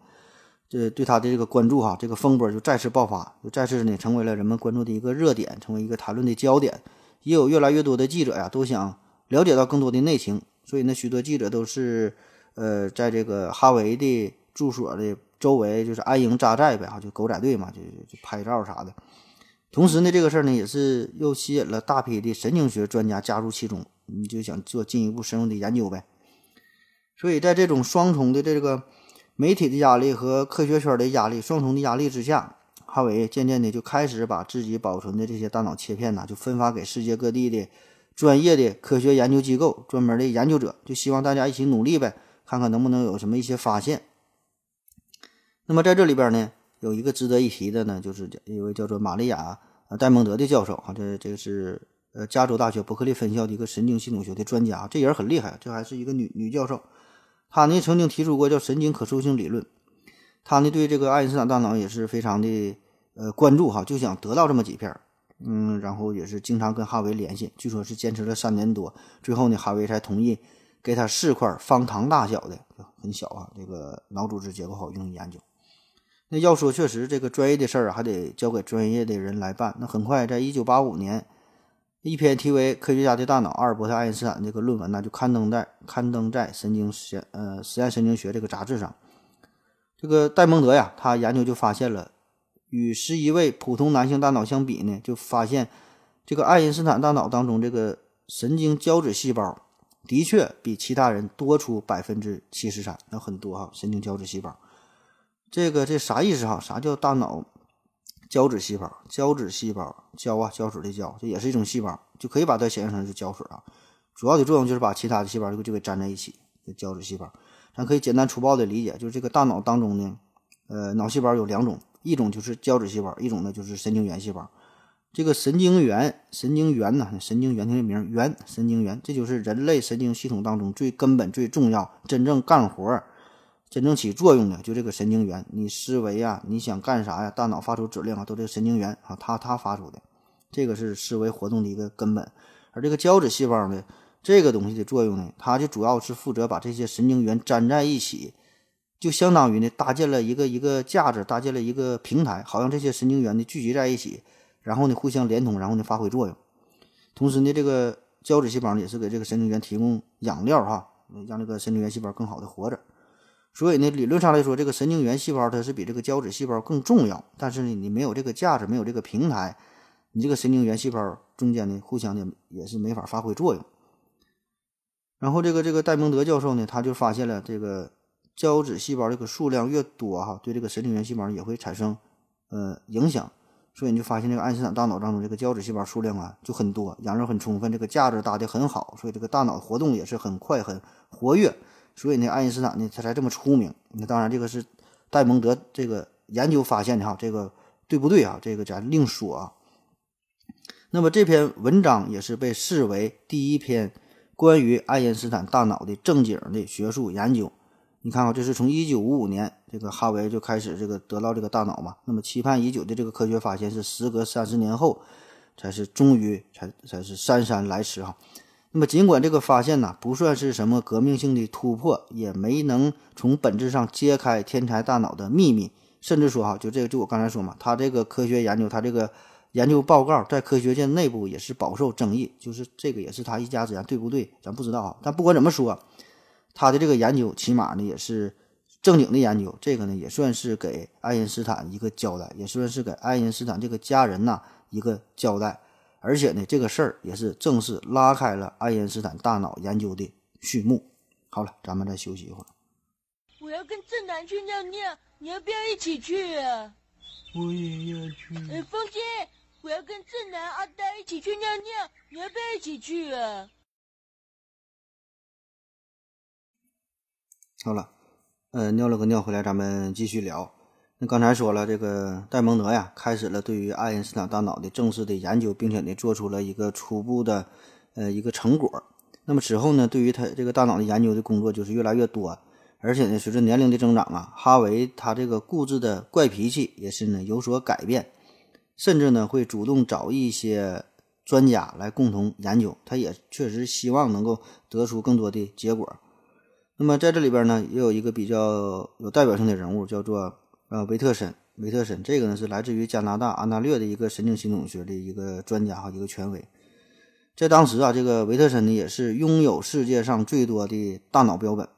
这对他的这个关注哈，这个风波就再次爆发，就再次呢成为了人们关注的一个热点，成为一个谈论的焦点。也有越来越多的记者呀，都想了解到更多的内情，所以呢，许多记者都是呃在这个哈维的住所的周围就是安营扎寨呗，哈，就狗仔队嘛，就就拍照啥的。同时呢，这个事儿呢也是又吸引了大批的神经学专家加入其中，你就想做进一步深入的研究呗。所以在这种双重的这个媒体的压力和科学圈的压力双重的压力之下，哈维渐渐的就开始把自己保存的这些大脑切片呐，就分发给世界各地的专业的科学研究机构、专门的研究者，就希望大家一起努力呗，看看能不能有什么一些发现。那么在这里边呢，有一个值得一提的呢，就是一位叫做玛利亚呃戴蒙德的教授啊，这这个是呃加州大学伯克利分校的一个神经系统学的专家，这人很厉害，这还是一个女女教授。他呢曾经提出过叫神经可塑性理论，他呢对这个爱因斯坦大脑也是非常的呃关注哈，就想得到这么几片儿，嗯，然后也是经常跟哈维联系，据说是坚持了三年多，最后呢哈维才同意给他四块方糖大小的，很小啊，这个脑组织结构好用于研究。那要说确实这个专业的事儿还得交给专业的人来办。那很快，在一九八五年。一篇题为《科学家的大脑：阿尔伯特·爱因斯坦》这个论文呢，就刊登在刊登在神经实呃实验神经学这个杂志上。这个戴蒙德呀，他研究就发现了，与十一位普通男性大脑相比呢，就发现这个爱因斯坦大脑当中这个神经胶质细胞的确比其他人多出百分之七十三，那很多哈，神经胶质细胞。这个这啥意思哈？啥叫大脑？胶质细胞，胶质细胞，胶啊，胶水的胶，这也是一种细胞，就可以把它想象成是胶水啊。主要的作用就是把其他的细胞就就给粘在一起，胶质细胞。咱可以简单粗暴的理解，就是这个大脑当中呢，呃，脑细胞有两种，一种就是胶质细胞，一种呢就是神经元细胞。这个神经元，神经元呢，神经元听这名元，神经元，这就是人类神经系统当中最根本、最重要、真正干活。真正起作用的就这个神经元，你思维啊，你想干啥呀？大脑发出指令啊，都这个神经元啊，它它发出的，这个是思维活动的一个根本。而这个胶质细胞呢，这个东西的作用呢，它就主要是负责把这些神经元粘在一起，就相当于呢搭建了一个一个架子，搭建了一个平台，好像这些神经元呢聚集在一起，然后呢互相连通，然后呢发挥作用。同时呢，这个胶质细胞呢也是给这个神经元提供养料哈，让这个神经元细胞更好的活着。所以呢，理论上来说，这个神经元细胞它是比这个胶质细胞更重要。但是呢，你没有这个架子，没有这个平台，你这个神经元细胞中间呢，互相的也是没法发挥作用。然后这个这个戴蒙德教授呢，他就发现了这个胶质细胞这个数量越多哈，对这个神经元细胞也会产生呃影响。所以你就发现这个爱因斯坦大脑当中这个胶质细胞数量啊就很多，养料很充分，这个架子搭的很好，所以这个大脑活动也是很快很活跃。所以呢，爱因斯坦呢，他才这么出名。那当然，这个是戴蒙德这个研究发现的哈，这个对不对啊？这个咱另说啊。那么这篇文章也是被视为第一篇关于爱因斯坦大脑的正经的学术研究。你看啊，这是从一九五五年这个哈维就开始这个得到这个大脑嘛。那么期盼已久的这个科学发现是时隔三十年后，才是终于才才是姗姗来迟哈。那么，尽管这个发现呢不算是什么革命性的突破，也没能从本质上揭开天才大脑的秘密，甚至说哈，就这个，就我刚才说嘛，他这个科学研究，他这个研究报告在科学界内部也是饱受争议，就是这个也是他一家之言，对不对？咱不知道啊。但不管怎么说，他的这个研究起码呢也是正经的研究，这个呢也算是给爱因斯坦一个交代，也算是给爱因斯坦这个家人呐一个交代。而且呢，这个事儿也是正式拉开了爱因斯坦大脑研究的序幕。好了，咱们再休息一会儿。我要跟正南去尿尿，你要不要一起去啊？我也要去。哎，风心，我要跟正南、阿呆一起去尿尿，你要不要一起去啊？好了，呃，尿了个尿回来，咱们继续聊。那刚才说了，这个戴蒙德呀，开始了对于爱因斯坦大脑的正式的研究，并且呢，做出了一个初步的，呃，一个成果。那么之后呢，对于他这个大脑的研究的工作就是越来越多，而且呢，随着年龄的增长啊，哈维他这个固执的怪脾气也是呢有所改变，甚至呢会主动找一些专家来共同研究。他也确实希望能够得出更多的结果。那么在这里边呢，也有一个比较有代表性的人物，叫做。呃，维特森，维特森，这个呢是来自于加拿大安大略的一个神经系统学的一个专家哈，一个权威。在当时啊，这个维特森呢也是拥有世界上最多的大脑标本，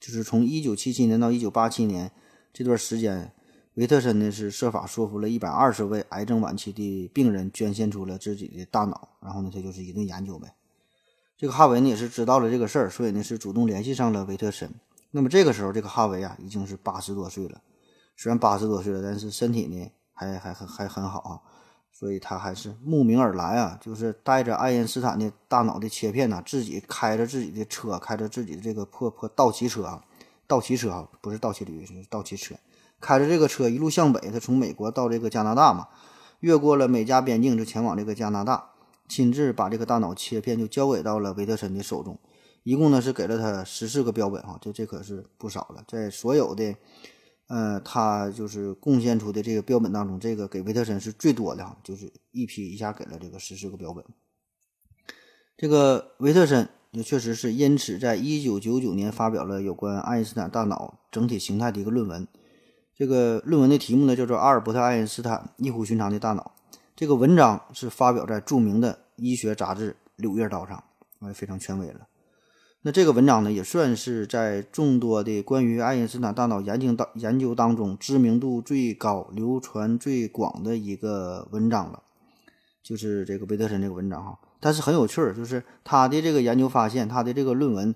就是从一九七七年到一九八七年这段时间，维特森呢是设法说服了一百二十位癌症晚期的病人捐献出了自己的大脑，然后呢，他就是一顿研究呗。这个哈维呢也是知道了这个事儿，所以呢是主动联系上了维特森。那么这个时候，这个哈维啊已经是八十多岁了，虽然八十多岁了，但是身体呢还还还还很好啊。所以他还是慕名而来啊，就是带着爱因斯坦的大脑的切片呐，自己开着自己的车，开着自己的这个破破道奇车啊，道奇车啊，不是道奇驴，是道奇车，开着这个车一路向北，他从美国到这个加拿大嘛，越过了美加边境就前往这个加拿大，亲自把这个大脑切片就交给到了维特森的手中，一共呢是给了他十四个标本啊，这这可是不少了，在所有的。呃，他就是贡献出的这个标本当中，这个给维特森是最多的，就是一批一下给了这个十四个标本。这个维特森也确实是因此在一九九九年发表了有关爱因斯坦大脑整体形态的一个论文。这个论文的题目呢叫做《阿尔伯特·爱因斯坦异乎寻常的大脑》。这个文章是发表在著名的医学杂志《柳叶刀》上，也非常权威了。那这个文章呢，也算是在众多的关于爱因斯坦大脑研究当研究当中知名度最高、流传最广的一个文章了，就是这个维特森这个文章哈。但是很有趣儿，就是他的这个研究发现，他的这个论文，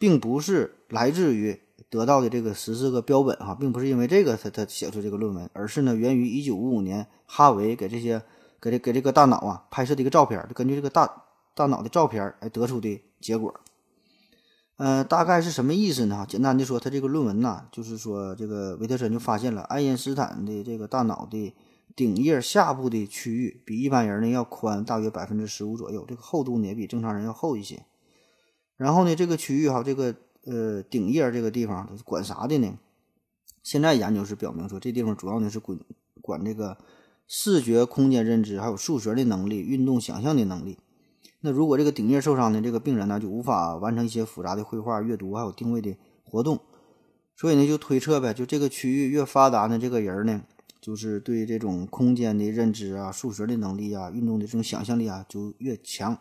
并不是来自于得到的这个十四个标本哈，并不是因为这个他他写出这个论文，而是呢源于一九五五年哈维给这些给这给这个大脑啊拍摄的一个照片，根据这个大大脑的照片来得出的结果。呃，大概是什么意思呢？简单的说，他这个论文呐，就是说这个维特森就发现了爱因斯坦的这个大脑的顶叶下部的区域比一般人呢要宽大约百分之十五左右，这个厚度呢也比正常人要厚一些。然后呢，这个区域哈，这个呃顶叶这个地方管啥的呢？现在研究是表明说，这地方主要呢是管管这个视觉空间认知，还有数学的能力、运动想象的能力。那如果这个顶叶受伤呢，这个病人呢就无法完成一些复杂的绘画、阅读还有定位的活动，所以呢就推测呗，就这个区域越发达呢，这个人呢就是对这种空间的认知啊、数学的能力啊、运动的这种想象力啊就越强，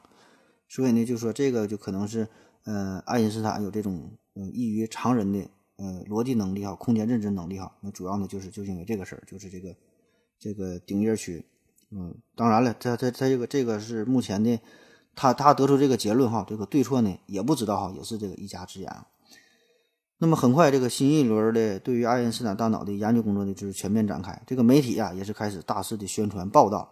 所以呢就说这个就可能是呃爱因斯坦有这种嗯异于常人的呃逻辑能力哈、空间认知能力哈，那主要呢就是就因为这个事儿，就是这个这个顶叶区，嗯，当然了，他他他这个这个是目前的。他他得出这个结论哈，这个对错呢也不知道哈，也是这个一家之言。那么很快，这个新一轮的对于爱因斯坦大脑的研究工作呢，就是全面展开。这个媒体啊也是开始大肆的宣传报道，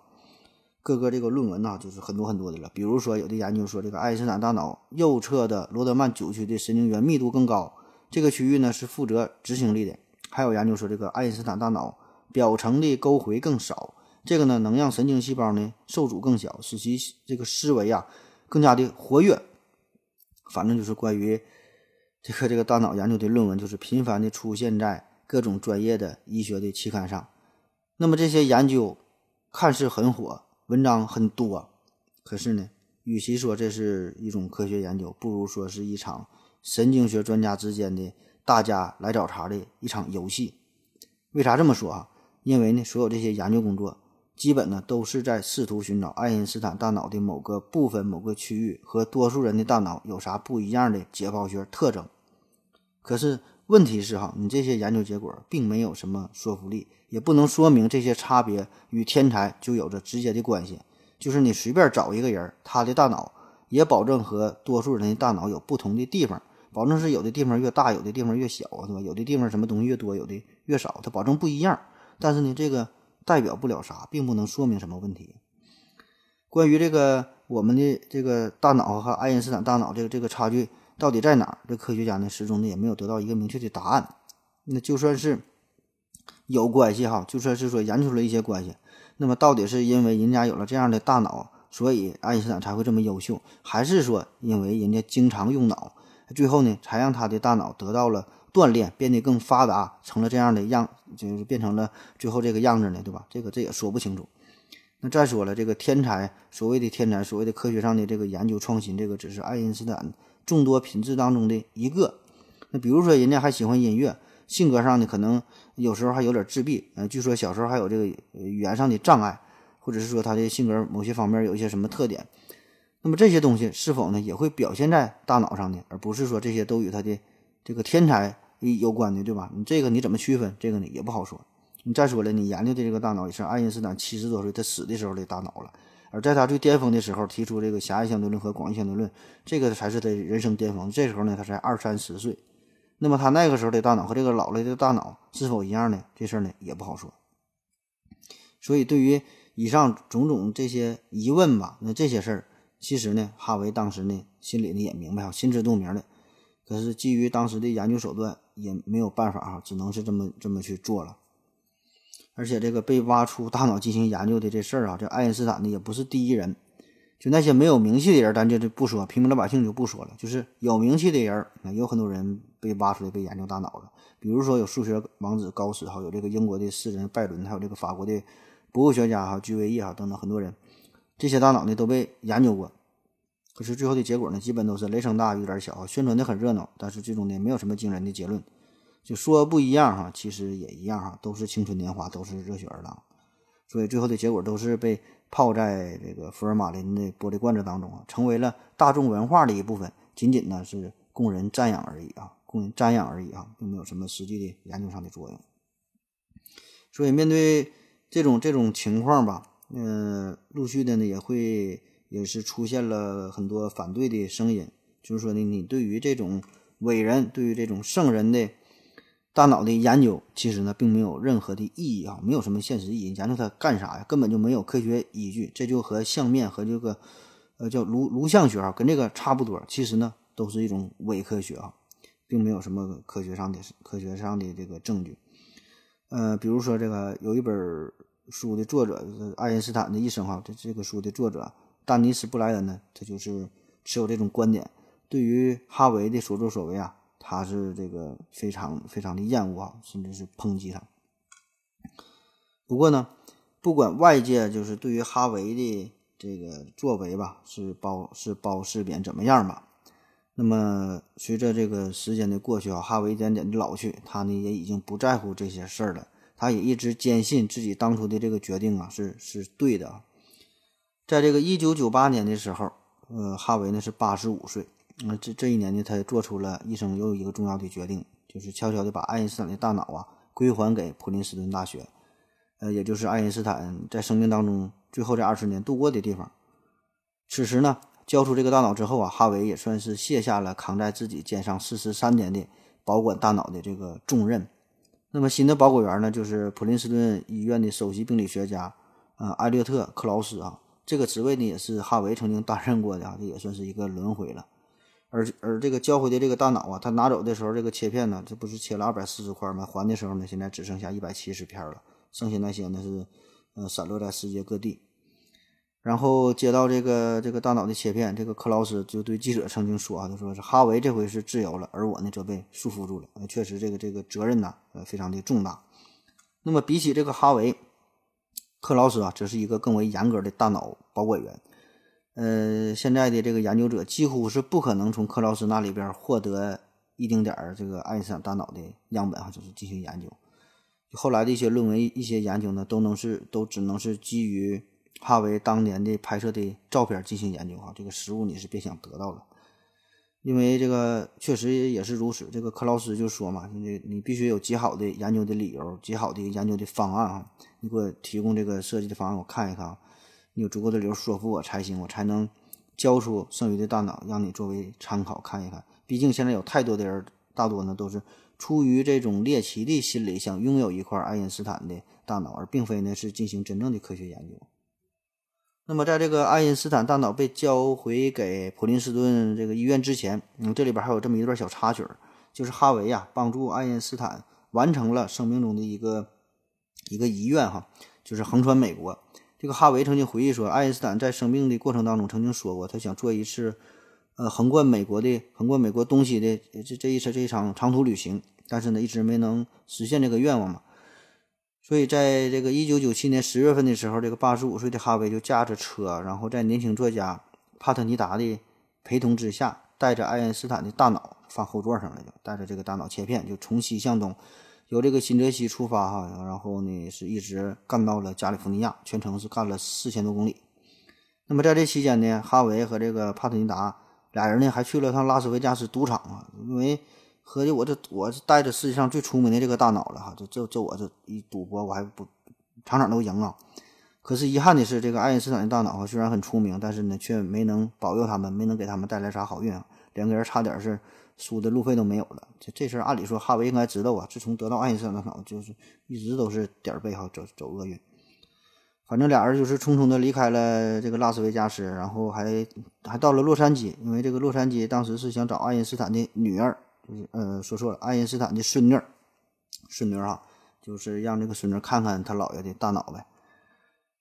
各个这个论文呐，就是很多很多的了。比如说，有的研究说，这个爱因斯坦大脑右侧的罗德曼九区的神经元密度更高，这个区域呢是负责执行力的。还有研究说，这个爱因斯坦大脑表层的沟回更少。这个呢，能让神经细胞呢受阻更小，使其这个思维啊更加的活跃。反正就是关于 这个这个大脑研究的论文，就是频繁的出现在各种专业的医学的期刊上。那么这些研究看似很火，文章很多，可是呢，与其说这是一种科学研究，不如说是一场神经学专家之间的大家来找茬的一场游戏。为啥这么说啊？因为呢，所有这些研究工作。基本呢都是在试图寻找爱因斯坦大脑的某个部分、某个区域和多数人的大脑有啥不一样的解剖学特征。可是问题是哈，你这些研究结果并没有什么说服力，也不能说明这些差别与天才就有着直接的关系。就是你随便找一个人，他的大脑也保证和多数人的大脑有不同的地方，保证是有的地方越大，有的地方越小，对吧？有的地方什么东西越多，有的越少，它保证不一样。但是呢，这个。代表不了啥，并不能说明什么问题。关于这个我们的这个大脑和爱因斯坦大脑这个这个差距到底在哪儿？这科学家呢始终呢也没有得到一个明确的答案。那就算是有关系哈，就算是说研究出了一些关系，那么到底是因为人家有了这样的大脑，所以爱因斯坦才会这么优秀，还是说因为人家经常用脑，最后呢才让他的大脑得到了？锻炼变得更发达，成了这样的样，就是变成了最后这个样子呢，对吧？这个这也说不清楚。那再说了，这个天才，所谓的天才，所谓的科学上的这个研究创新，这个只是爱因斯坦众多品质当中的一个。那比如说，人家还喜欢音乐，性格上呢，可能有时候还有点自闭，嗯，据说小时候还有这个语言上的障碍，或者是说他的性格某些方面有一些什么特点。那么这些东西是否呢也会表现在大脑上呢？而不是说这些都与他的这个天才有关的，对吧？你这个你怎么区分？这个呢也不好说。你再说了，你研究的这个大脑也是爱因斯坦七十多岁他死的时候的大脑了，而在他最巅峰的时候提出这个狭义相对论和广义相对论，这个才是他人生巅峰。这时候呢，他才二三十岁。那么他那个时候的大脑和这个老了的大脑是否一样呢？这事儿呢也不好说。所以对于以上种种这些疑问吧，那这些事儿。其实呢，哈维当时呢心里呢也明白哈，心知肚明的。可是基于当时的研究手段，也没有办法啊，只能是这么这么去做了。而且这个被挖出大脑进行研究的这事儿啊，这爱因斯坦呢也不是第一人。就那些没有名气的人，咱就就不说，平民老百姓就不说了。就是有名气的人，有很多人被挖出来被研究大脑了。比如说有数学王子高斯哈，有这个英国的诗人拜伦，还有这个法国的博物学家哈居维叶哈等等很多人。这些大脑呢都被研究过，可是最后的结果呢，基本都是雷声大雨点小，宣传的很热闹，但是最终呢没有什么惊人的结论。就说不一样哈，其实也一样哈，都是青春年华，都是热血儿郎，所以最后的结果都是被泡在这个福尔马林的玻璃罐子当中啊，成为了大众文化的一部分，仅仅呢是供人瞻仰而已啊，供人瞻仰而已啊，并没有什么实际的研究上的作用。所以面对这种这种情况吧。嗯，陆续的呢也会也是出现了很多反对的声音，就是说呢，你对于这种伟人，对于这种圣人的大脑的研究，其实呢并没有任何的意义啊，没有什么现实意义，研究它干啥呀？根本就没有科学依据，这就和相面和这个呃叫颅颅相学啊，跟这个差不多，其实呢都是一种伪科学啊，并没有什么科学上的科学上的这个证据。呃，比如说这个有一本。书的作者爱因斯坦的一生哈，这这个书的作者丹尼斯布莱恩呢，他就是持有这种观点，对于哈维的所作所为啊，他是这个非常非常的厌恶啊，甚至是抨击他。不过呢，不管外界就是对于哈维的这个作为吧，是褒是褒是贬怎么样吧，那么随着这个时间的过去啊，哈维一点点的老去，他呢也已经不在乎这些事儿了。他也一直坚信自己当初的这个决定啊是是对的。在这个一九九八年的时候，呃，哈维呢是八十五岁。那这这一年呢，他做出了一生又一个重要的决定，就是悄悄地把爱因斯坦的大脑啊归还给普林斯顿大学，呃，也就是爱因斯坦在生命当中最后这二十年度过的地方。此时呢，交出这个大脑之后啊，哈维也算是卸下了扛在自己肩上四十三年的保管大脑的这个重任。那么新的保管员呢，就是普林斯顿医院的首席病理学家，呃，艾略特·克劳斯啊，这个职位呢也是哈维曾经担任过的啊，这也算是一个轮回了。而而这个交回的这个大脑啊，他拿走的时候，这个切片呢，这不是切了二百四十块吗？还的时候呢，现在只剩下一百七十片了，剩下那些呢是，呃，散落在世界各地。然后接到这个这个大脑的切片，这个克劳斯就对记者曾经说啊，他说是哈维这回是自由了，而我呢则被束缚住了。确实这个这个责任呢，呃，非常的重大。那么比起这个哈维，克劳斯啊，这是一个更为严格的大脑保管员。呃，现在的这个研究者几乎是不可能从克劳斯那里边获得一丁点儿这个爱因斯坦大脑的样本啊，就是进行研究。后来的一些论文、一些研究呢，都能是都只能是基于。哈维当年的拍摄的照片进行研究哈，这个实物你是别想得到了，因为这个确实也是如此。这个克劳斯就说嘛，你你必须有极好的研究的理由，极好的研究的方案啊，你给我提供这个设计的方案，我看一看啊，你有足够的理由说服我才行，我才能交出剩余的大脑让你作为参考看一看。毕竟现在有太多的人，大多呢都是出于这种猎奇的心理，想拥有一块爱因斯坦的大脑，而并非呢是进行真正的科学研究。那么，在这个爱因斯坦大脑被交回给普林斯顿这个医院之前，嗯，这里边还有这么一段小插曲儿，就是哈维呀帮助爱因斯坦完成了生命中的一个一个遗愿哈，就是横穿美国。这个哈维曾经回忆说，爱因斯坦在生命的过程当中曾经说过，他想做一次呃横贯美国的横贯美国东西的这这一次这一场长途旅行，但是呢一直没能实现这个愿望嘛。所以，在这个一九九七年十月份的时候，这个八十五岁的哈维就驾着车，然后在年轻作家帕特尼达的陪同之下，带着爱因斯坦的大脑放后座上了，就带着这个大脑切片，就从西向东，由这个新泽西出发哈，然后呢是一直干到了加利福尼亚，全程是干了四千多公里。那么在这期间呢，哈维和这个帕特尼达俩人呢还去了趟拉斯维加斯赌场啊，因为合计我这我是带着世界上最出名的这个大脑了哈，这这这我这一赌博我还不场场都赢啊。可是遗憾的是，这个爱因斯坦的大脑啊虽然很出名，但是呢却没能保佑他们，没能给他们带来啥好运啊。两个人差点是输的路费都没有了。这这事儿按理说哈维应该知道啊，自从得到爱因斯坦的脑，就是一直都是点儿背哈走走厄运。反正俩人就是匆匆的离开了这个拉斯维加斯，然后还还到了洛杉矶，因为这个洛杉矶当时是想找爱因斯坦的女儿，就是呃说错了，爱因斯坦的孙女，孙女哈，就是让这个孙女看看他姥爷的大脑呗。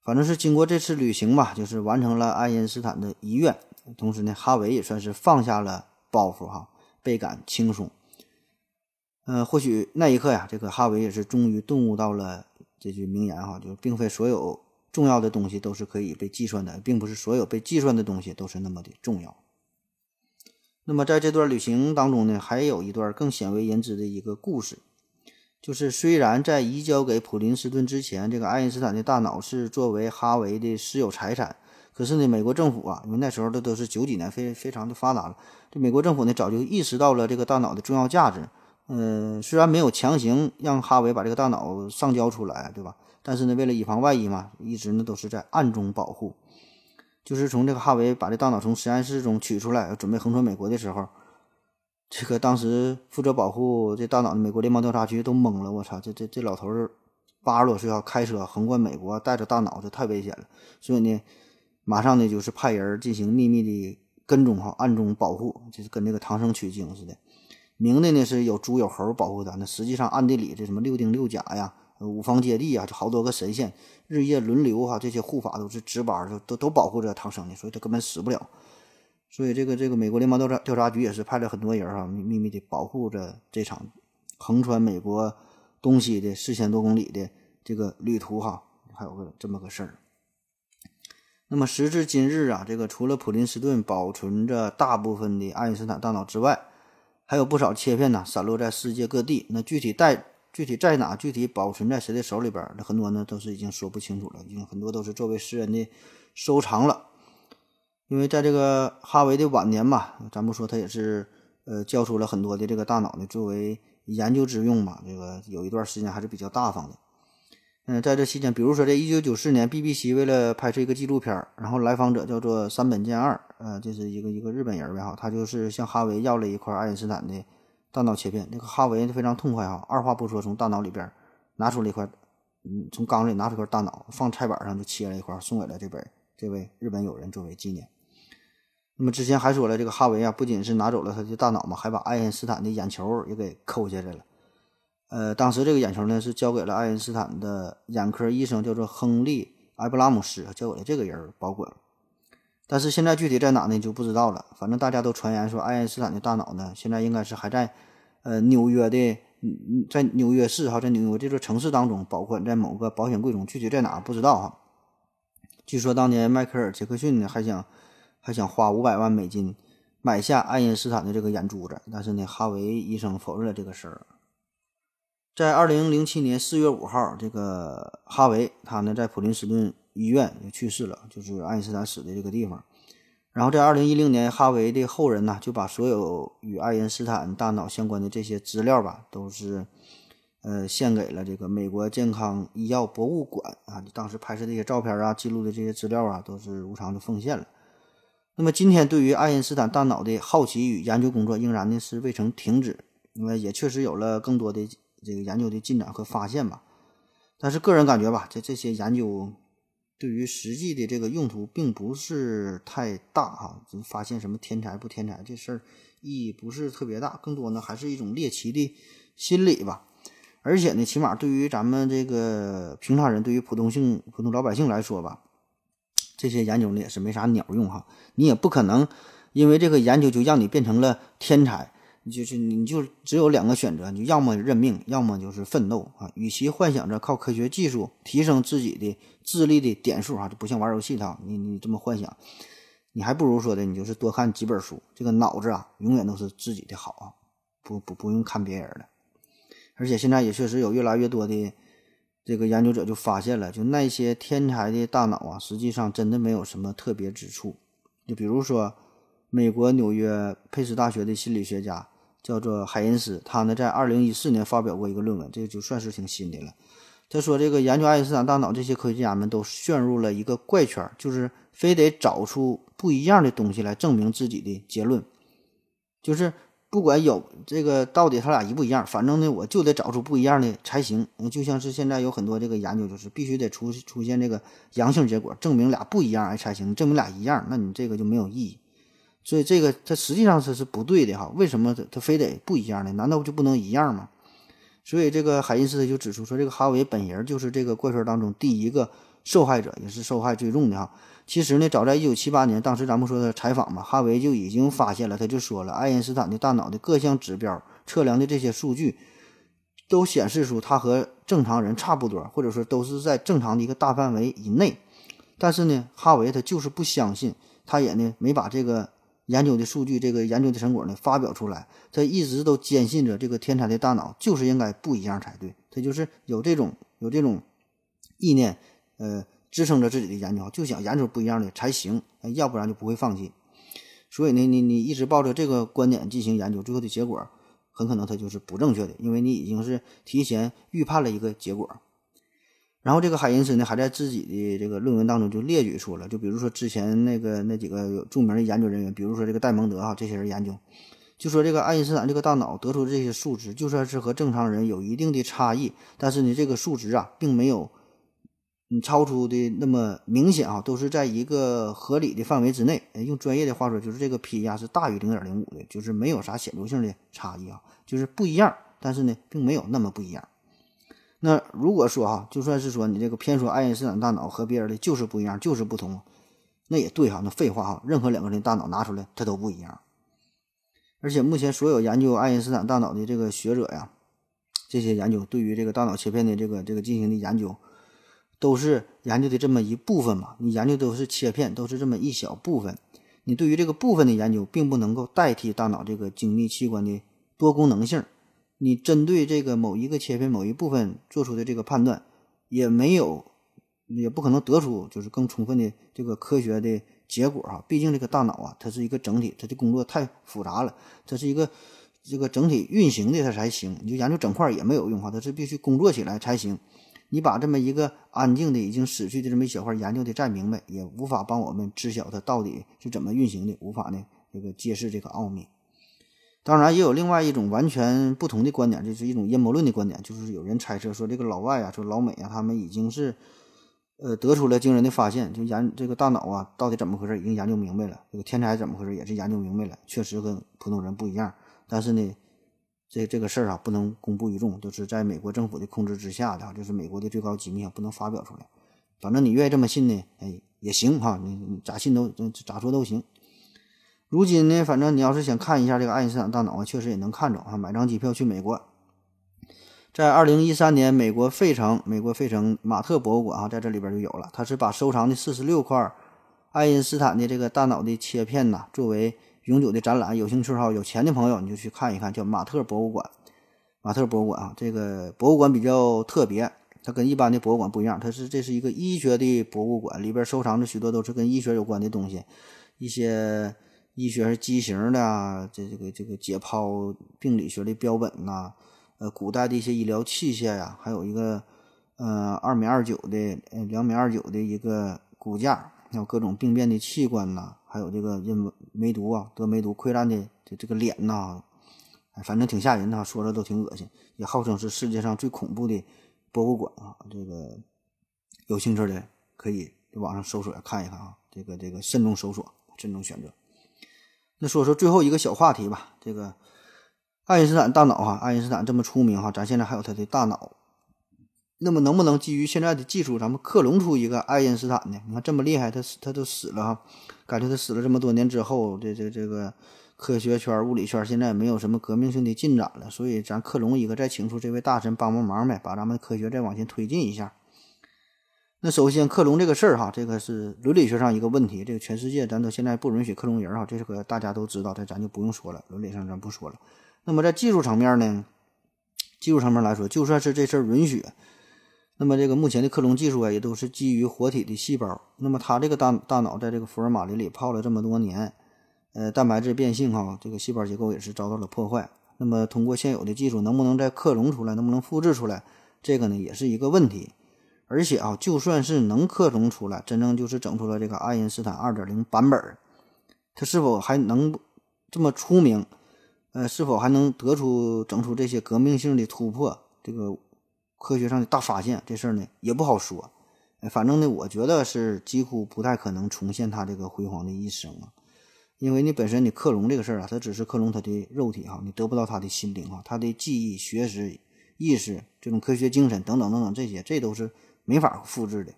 反正是经过这次旅行吧，就是完成了爱因斯坦的遗愿，同时呢，哈维也算是放下了包袱哈，倍感轻松。嗯，或许那一刻呀，这个哈维也是终于顿悟到了这句名言哈，就并非所有。重要的东西都是可以被计算的，并不是所有被计算的东西都是那么的重要。那么在这段旅行当中呢，还有一段更鲜为人知的一个故事，就是虽然在移交给普林斯顿之前，这个爱因斯坦的大脑是作为哈维的私有财产，可是呢，美国政府啊，因为那时候的都是九几年，非非常的发达了，这美国政府呢早就意识到了这个大脑的重要价值。嗯，虽然没有强行让哈维把这个大脑上交出来，对吧？但是呢，为了以防万一嘛，一直呢都是在暗中保护。就是从这个哈维把这大脑从实验室中取出来，准备横穿美国的时候，这个当时负责保护这大脑的美国联邦调查局都懵了。我操，这这这老头儿八十多岁要开车横贯美国，带着大脑，这太危险了。所以呢，马上呢就是派人进行秘密的跟踪哈，暗中保护，就是跟那个唐僧取经似的。明的呢是有猪有猴保护咱，那实际上暗地里这什么六丁六甲呀。五方揭谛啊，就好多个神仙日夜轮流哈，这些护法都是值班，都都都保护着唐僧的，所以他根本死不了。所以这个这个美国联邦调查调查局也是派了很多人哈，秘秘密的保护着这场横穿美国东西的四千多公里的这个旅途哈，还有个这么个事儿。那么时至今日啊，这个除了普林斯顿保存着大部分的爱因斯坦大脑之外，还有不少切片呢散落在世界各地。那具体在。具体在哪？具体保存在谁的手里边？那很多呢都是已经说不清楚了，已经很多都是作为私人的收藏了。因为在这个哈维的晚年吧，咱不说他也是呃交出了很多的这个大脑呢，作为研究之用嘛。这个有一段时间还是比较大方的。嗯，在这期间，比如说在一九九四年，BBC 为了拍摄一个纪录片，然后来访者叫做山本健二，呃，这是一个一个日本人呗哈，他就是向哈维要了一块爱因斯坦的。大脑切片，那个哈维非常痛快哈，二话不说从大脑里边拿出了一块，嗯，从缸里拿出一块大脑，放菜板上就切了一块，送给了这本这位日本友人作为纪念。那么之前还说了，这个哈维啊，不仅是拿走了他的大脑嘛，还把爱因斯坦的眼球也给抠下来了。呃，当时这个眼球呢是交给了爱因斯坦的眼科医生，叫做亨利埃布拉姆斯，交给了这个人保管。但是现在具体在哪呢就不知道了。反正大家都传言说，爱因斯坦的大脑呢，现在应该是还在，呃，纽约的，在纽约市哈，在纽约这座城市当中保管在某个保险柜中，具体在哪不知道哈。据说当年迈克尔·杰克逊呢还想还想花五百万美金买下爱因斯坦的这个眼珠子，但是呢，哈维医生否认了这个事儿。在二零零七年四月五号，这个哈维他呢在普林斯顿。医院就去世了，就是爱因斯坦死的这个地方。然后在二零一零年，哈维的后人呢就把所有与爱因斯坦大脑相关的这些资料吧，都是呃献给了这个美国健康医药博物馆啊。当时拍摄这些照片啊，记录的这些资料啊，都是无偿的奉献了。那么今天对于爱因斯坦大脑的好奇与研究工作，仍然呢是未曾停止，因为也确实有了更多的这个研究的进展和发现吧。但是个人感觉吧，这这些研究。对于实际的这个用途并不是太大哈，就发现什么天才不天才这事儿意义不是特别大，更多呢还是一种猎奇的心理吧。而且呢，起码对于咱们这个平常人，对于普通性普通老百姓来说吧，这些研究呢也是没啥鸟用哈。你也不可能因为这个研究就让你变成了天才。就是你就只有两个选择，你要么认命，要么就是奋斗啊！与其幻想着靠科学技术提升自己的智力的点数啊，就不像玩游戏的，你你这么幻想，你还不如说的，你就是多看几本书，这个脑子啊，永远都是自己的好啊，不不不用看别人的。而且现在也确实有越来越多的这个研究者就发现了，就那些天才的大脑啊，实际上真的没有什么特别之处。就比如说，美国纽约佩斯大学的心理学家叫做海因斯，他呢在二零一四年发表过一个论文，这个就算是挺新的了。他说，这个研究爱因斯坦大脑这些科学家们都陷入了一个怪圈，就是非得找出不一样的东西来证明自己的结论，就是不管有这个到底他俩一不一样，反正呢我就得找出不一样的才行。就像是现在有很多这个研究，就是必须得出出现这个阳性结果，证明俩不一样才行。证明俩一样，那你这个就没有意义。所以这个它实际上是是不对的哈。为什么他他非得不一样呢？难道就不能一样吗？所以这个海因斯就指出说，这个哈维本人就是这个怪圈当中第一个受害者，也是受害最重的哈。其实呢，早在一九七八年，当时咱们说的采访嘛，哈维就已经发现了，他就说了，爱因斯坦的大脑的各项指标测量的这些数据，都显示出他和正常人差不多，或者说都是在正常的一个大范围以内。但是呢，哈维他就是不相信，他也呢没把这个。研究的数据，这个研究的成果呢，发表出来，他一直都坚信着这个天才的大脑就是应该不一样才对，他就是有这种有这种意念，呃，支撑着自己的研究，就想研究不一样的才行，要不然就不会放弃。所以呢，你你一直抱着这个观点进行研究，最后的结果很可能它就是不正确的，因为你已经是提前预判了一个结果。然后这个海因斯呢，还在自己的这个论文当中就列举出了，就比如说之前那个那几个有著名的研究人员，比如说这个戴蒙德哈，这些人研究，就说这个爱因斯坦这个大脑得出的这些数值，就算是和正常人有一定的差异，但是呢，这个数值啊，并没有你超出的那么明显啊，都是在一个合理的范围之内。用专业的话说，就是这个 p 呀是大于零点零五的，就是没有啥显著性的差异啊，就是不一样，但是呢，并没有那么不一样。那如果说哈，就算是说你这个偏说爱因斯坦大脑和别人的就是不一样，就是不同，那也对哈。那废话哈，任何两个人大脑拿出来，它都不一样。而且目前所有研究爱因斯坦大脑的这个学者呀，这些研究对于这个大脑切片的这个这个进行的研究，都是研究的这么一部分嘛。你研究都是切片，都是这么一小部分。你对于这个部分的研究，并不能够代替大脑这个精密器官的多功能性。你针对这个某一个切片某一部分做出的这个判断，也没有，也不可能得出就是更充分的这个科学的结果哈。毕竟这个大脑啊，它是一个整体，它的工作太复杂了，它是一个这个整体运行的它才行。你就研究整块也没有用哈，它是必须工作起来才行。你把这么一个安静的已经死去的这么一小块研究的再明白，也无法帮我们知晓它到底是怎么运行的，无法呢这个揭示这个奥秘。当然，也有另外一种完全不同的观点，就是一种阴谋论的观点，就是有人猜测说，这个老外啊，说老美啊，他们已经是，呃，得出了惊人的发现，就研这个大脑啊，到底怎么回事，已经研究明白了。这个天才怎么回事，也是研究明白了，确实跟普通人不一样。但是呢，这这个事儿啊，不能公布于众，就是在美国政府的控制之下的，就是美国的最高机密啊，不能发表出来。反正你愿意这么信呢，哎，也行哈，你你咋信都咋说都行。如今呢，反正你要是想看一下这个爱因斯坦大脑啊，确实也能看着啊。买张机票去美国，在二零一三年，美国费城，美国费城马特博物馆啊，在这里边就有了。他是把收藏的四十六块爱因斯坦的这个大脑的切片呐，作为永久的展览。有兴趣哈，有钱的朋友你就去看一看，叫马特博物馆。马特博物馆啊，这个博物馆比较特别，它跟一般的博物馆不一样，它是这是一个医学的博物馆，里边收藏的许多都是跟医学有关的东西，一些。医学是畸形的，这这个这个解剖病理学的标本呐，呃，古代的一些医疗器械呀，还有一个呃二米二九的呃两米二九的一个骨架，还有各种病变的器官呐，还有这个因梅毒啊得梅毒溃烂的这这个脸呐，哎，反正挺吓人的，说着都挺恶心，也号称是世界上最恐怖的博物馆啊。这个有兴趣的可以网上搜索看一看啊，这个这个慎重搜索，慎重选择。那说说最后一个小话题吧。这个爱因斯坦大脑哈，爱因斯坦这么出名哈，咱现在还有他的大脑。那么能不能基于现在的技术，咱们克隆出一个爱因斯坦呢？你看这么厉害，他他都死了哈，感觉他死了这么多年之后，这这这个科学圈、物理圈现在没有什么革命性的进展了，所以咱克隆一个，再请出这位大神帮帮忙呗，把咱们科学再往前推进一下。那首先克隆这个事儿哈，这个是伦理学上一个问题。这个全世界咱都现在不允许克隆人哈，这个大家都知道，这咱就不用说了。伦理上咱不说了。那么在技术层面呢，技术层面来说，就算是这事儿允许，那么这个目前的克隆技术啊，也都是基于活体的细胞。那么它这个大大脑在这个福尔马林里泡了这么多年，呃，蛋白质变性哈，这个细胞结构也是遭到了破坏。那么通过现有的技术，能不能再克隆出来，能不能复制出来，这个呢也是一个问题。而且啊，就算是能克隆出来，真正就是整出了这个爱因斯坦二点零版本，它是否还能这么出名？呃，是否还能得出整出这些革命性的突破？这个。科学上的大发现，这事儿呢也不好说。反正呢，我觉得是几乎不太可能重现他这个辉煌的一生啊。因为你本身你克隆这个事儿啊，它只是克隆他的肉体哈，你得不到他的心灵哈，他的记忆、学识、意识这种科学精神等等等等这些，这都是没法复制的。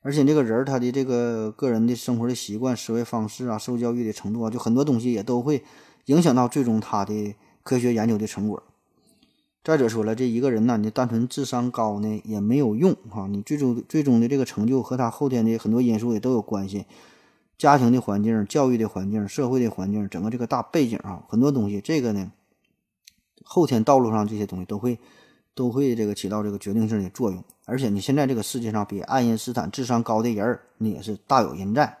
而且这个人儿他的这个个人的生活的习惯、思维方式啊、受教育的程度啊，就很多东西也都会影响到最终他的科学研究的成果。再者说了，这一个人呢，你单纯智商高呢也没有用哈。你最终最终的这个成就和他后天的很多因素也都有关系，家庭的环境、教育的环境、社会的环境，整个这个大背景啊，很多东西，这个呢，后天道路上这些东西都会都会这个起到这个决定性的作用。而且你现在这个世界上比爱因斯坦智商高的人儿，你也是大有人在。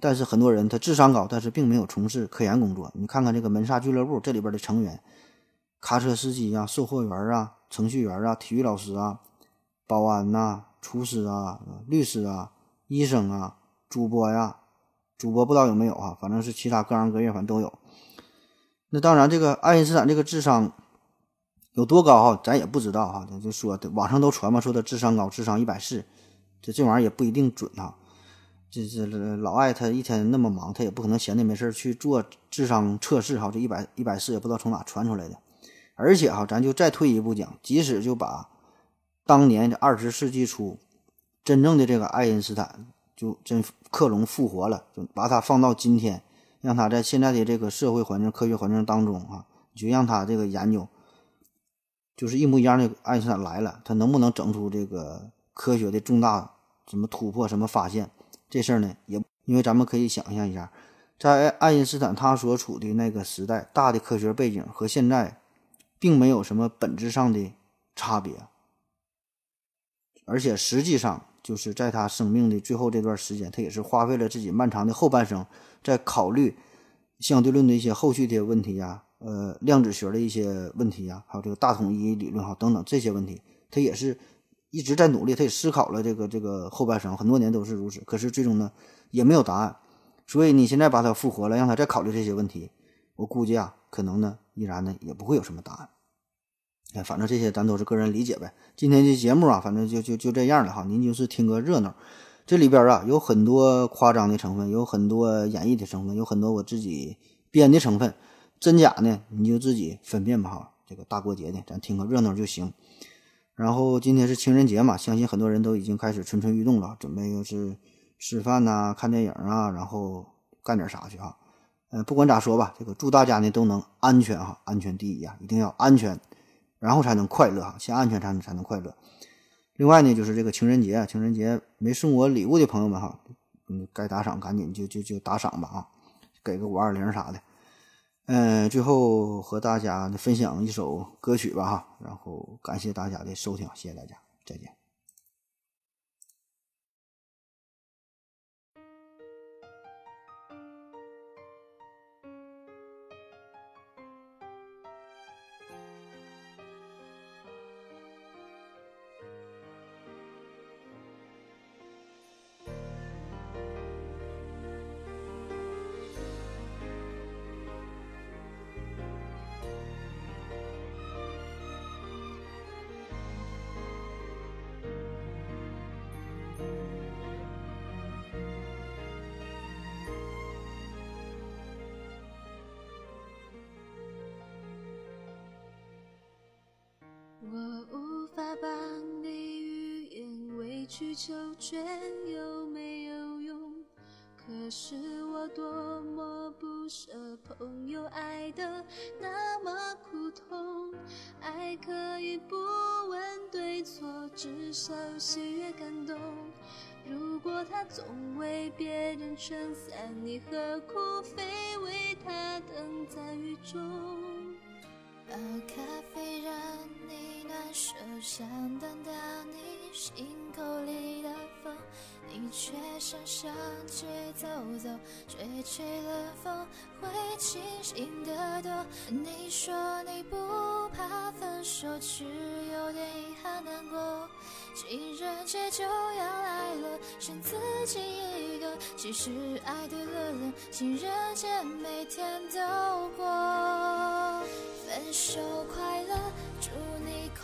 但是很多人他智商高，但是并没有从事科研工作。你看看这个门萨俱乐部这里边的成员。卡车司机啊，售货员啊，程序员啊，体育老师啊，保安呐，厨师啊，律师啊，医生啊，主播呀，主播不知道有没有啊？反正是其他各行各业，反正都有。那当然，这个爱因斯坦这个智商有多高哈，咱也不知道哈。就说网上都传嘛，说他智商高，智商一百四，这这玩意儿也不一定准哈。这这老爱他一天那么忙，他也不可能闲的没事去做智商测试哈。这一百一百四也不知道从哪传出来的。而且哈，咱就再退一步讲，即使就把当年这二十世纪初真正的这个爱因斯坦就真克隆复活了，就把他放到今天，让他在现在的这个社会环境、科学环境当中啊，就让他这个研究就是一模一样的爱因斯坦来了，他能不能整出这个科学的重大什么突破、什么发现？这事儿呢，也因为咱们可以想象一下，在爱因斯坦他所处的那个时代，大的科学背景和现在。并没有什么本质上的差别，而且实际上就是在他生命的最后这段时间，他也是花费了自己漫长的后半生，在考虑相对论的一些后续的问题呀，呃，量子学的一些问题呀，还有这个大统一理论哈等等这些问题，他也是一直在努力，他也思考了这个这个后半生很多年都是如此，可是最终呢也没有答案，所以你现在把他复活了，让他再考虑这些问题，我估计啊，可能呢依然呢也不会有什么答案。哎，反正这些咱都是个人理解呗。今天的节目啊，反正就就就这样了哈。您就是听个热闹，这里边啊有很多夸张的成分，有很多演绎的成分，有很多我自己编的成分，真假呢你就自己分辨吧哈。这个大过节的，咱听个热闹就行。然后今天是情人节嘛，相信很多人都已经开始蠢蠢欲动了，准备又是吃饭呐、看电影啊，然后干点啥去哈。嗯，不管咋说吧，这个祝大家呢都能安全哈，安全第一啊，一定要安全。然后才能快乐哈，先安全才能才能快乐。另外呢，就是这个情人节，情人节没送我礼物的朋友们哈，嗯，该打赏赶紧就就就打赏吧啊，给个五二零啥的。嗯，最后和大家分享一首歌曲吧哈，然后感谢大家的收听，谢谢大家，再见。言委曲求全有没有用？可是我多么不舍朋友爱的那么苦痛，爱可以不问对错，至少喜悦感动。如果他总为别人撑伞，你何苦非为他等在雨中？熬咖啡让你暖手。手想等到你心口里的风，你却想上街走走，吹吹了风会清醒得多。你说你不怕分手，只有点遗憾难过。情人节就要来了，剩自己一个。其实爱对了人，情人节每天都过。分手快乐，祝你快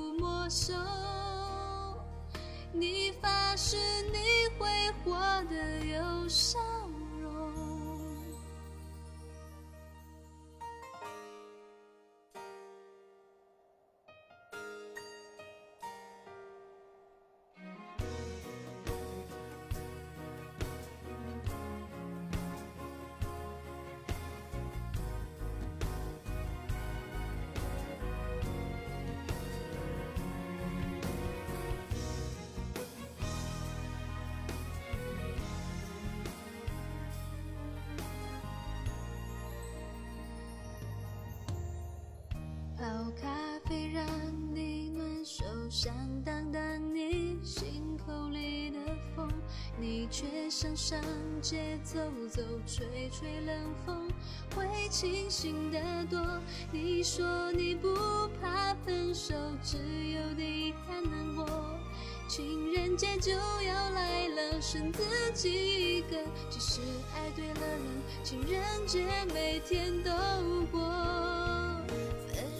没收。你发誓你会活得有伤咖啡让你暖手，想挡挡你心口里的风，你却想上街走走，吹吹冷风会清醒得多。你说你不怕分手，只有点遗憾难过。情人节就要来了，剩自己一个。只是爱对了人，情人节每天都过。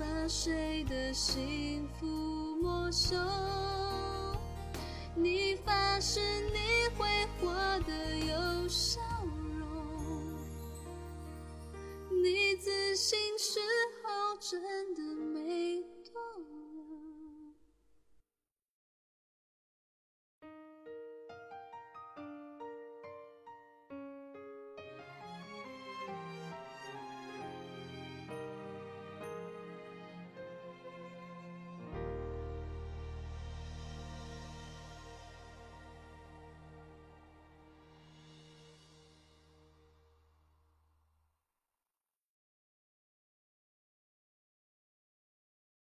把谁的幸福没收。你发誓你会活得有笑容，你自信时候真的没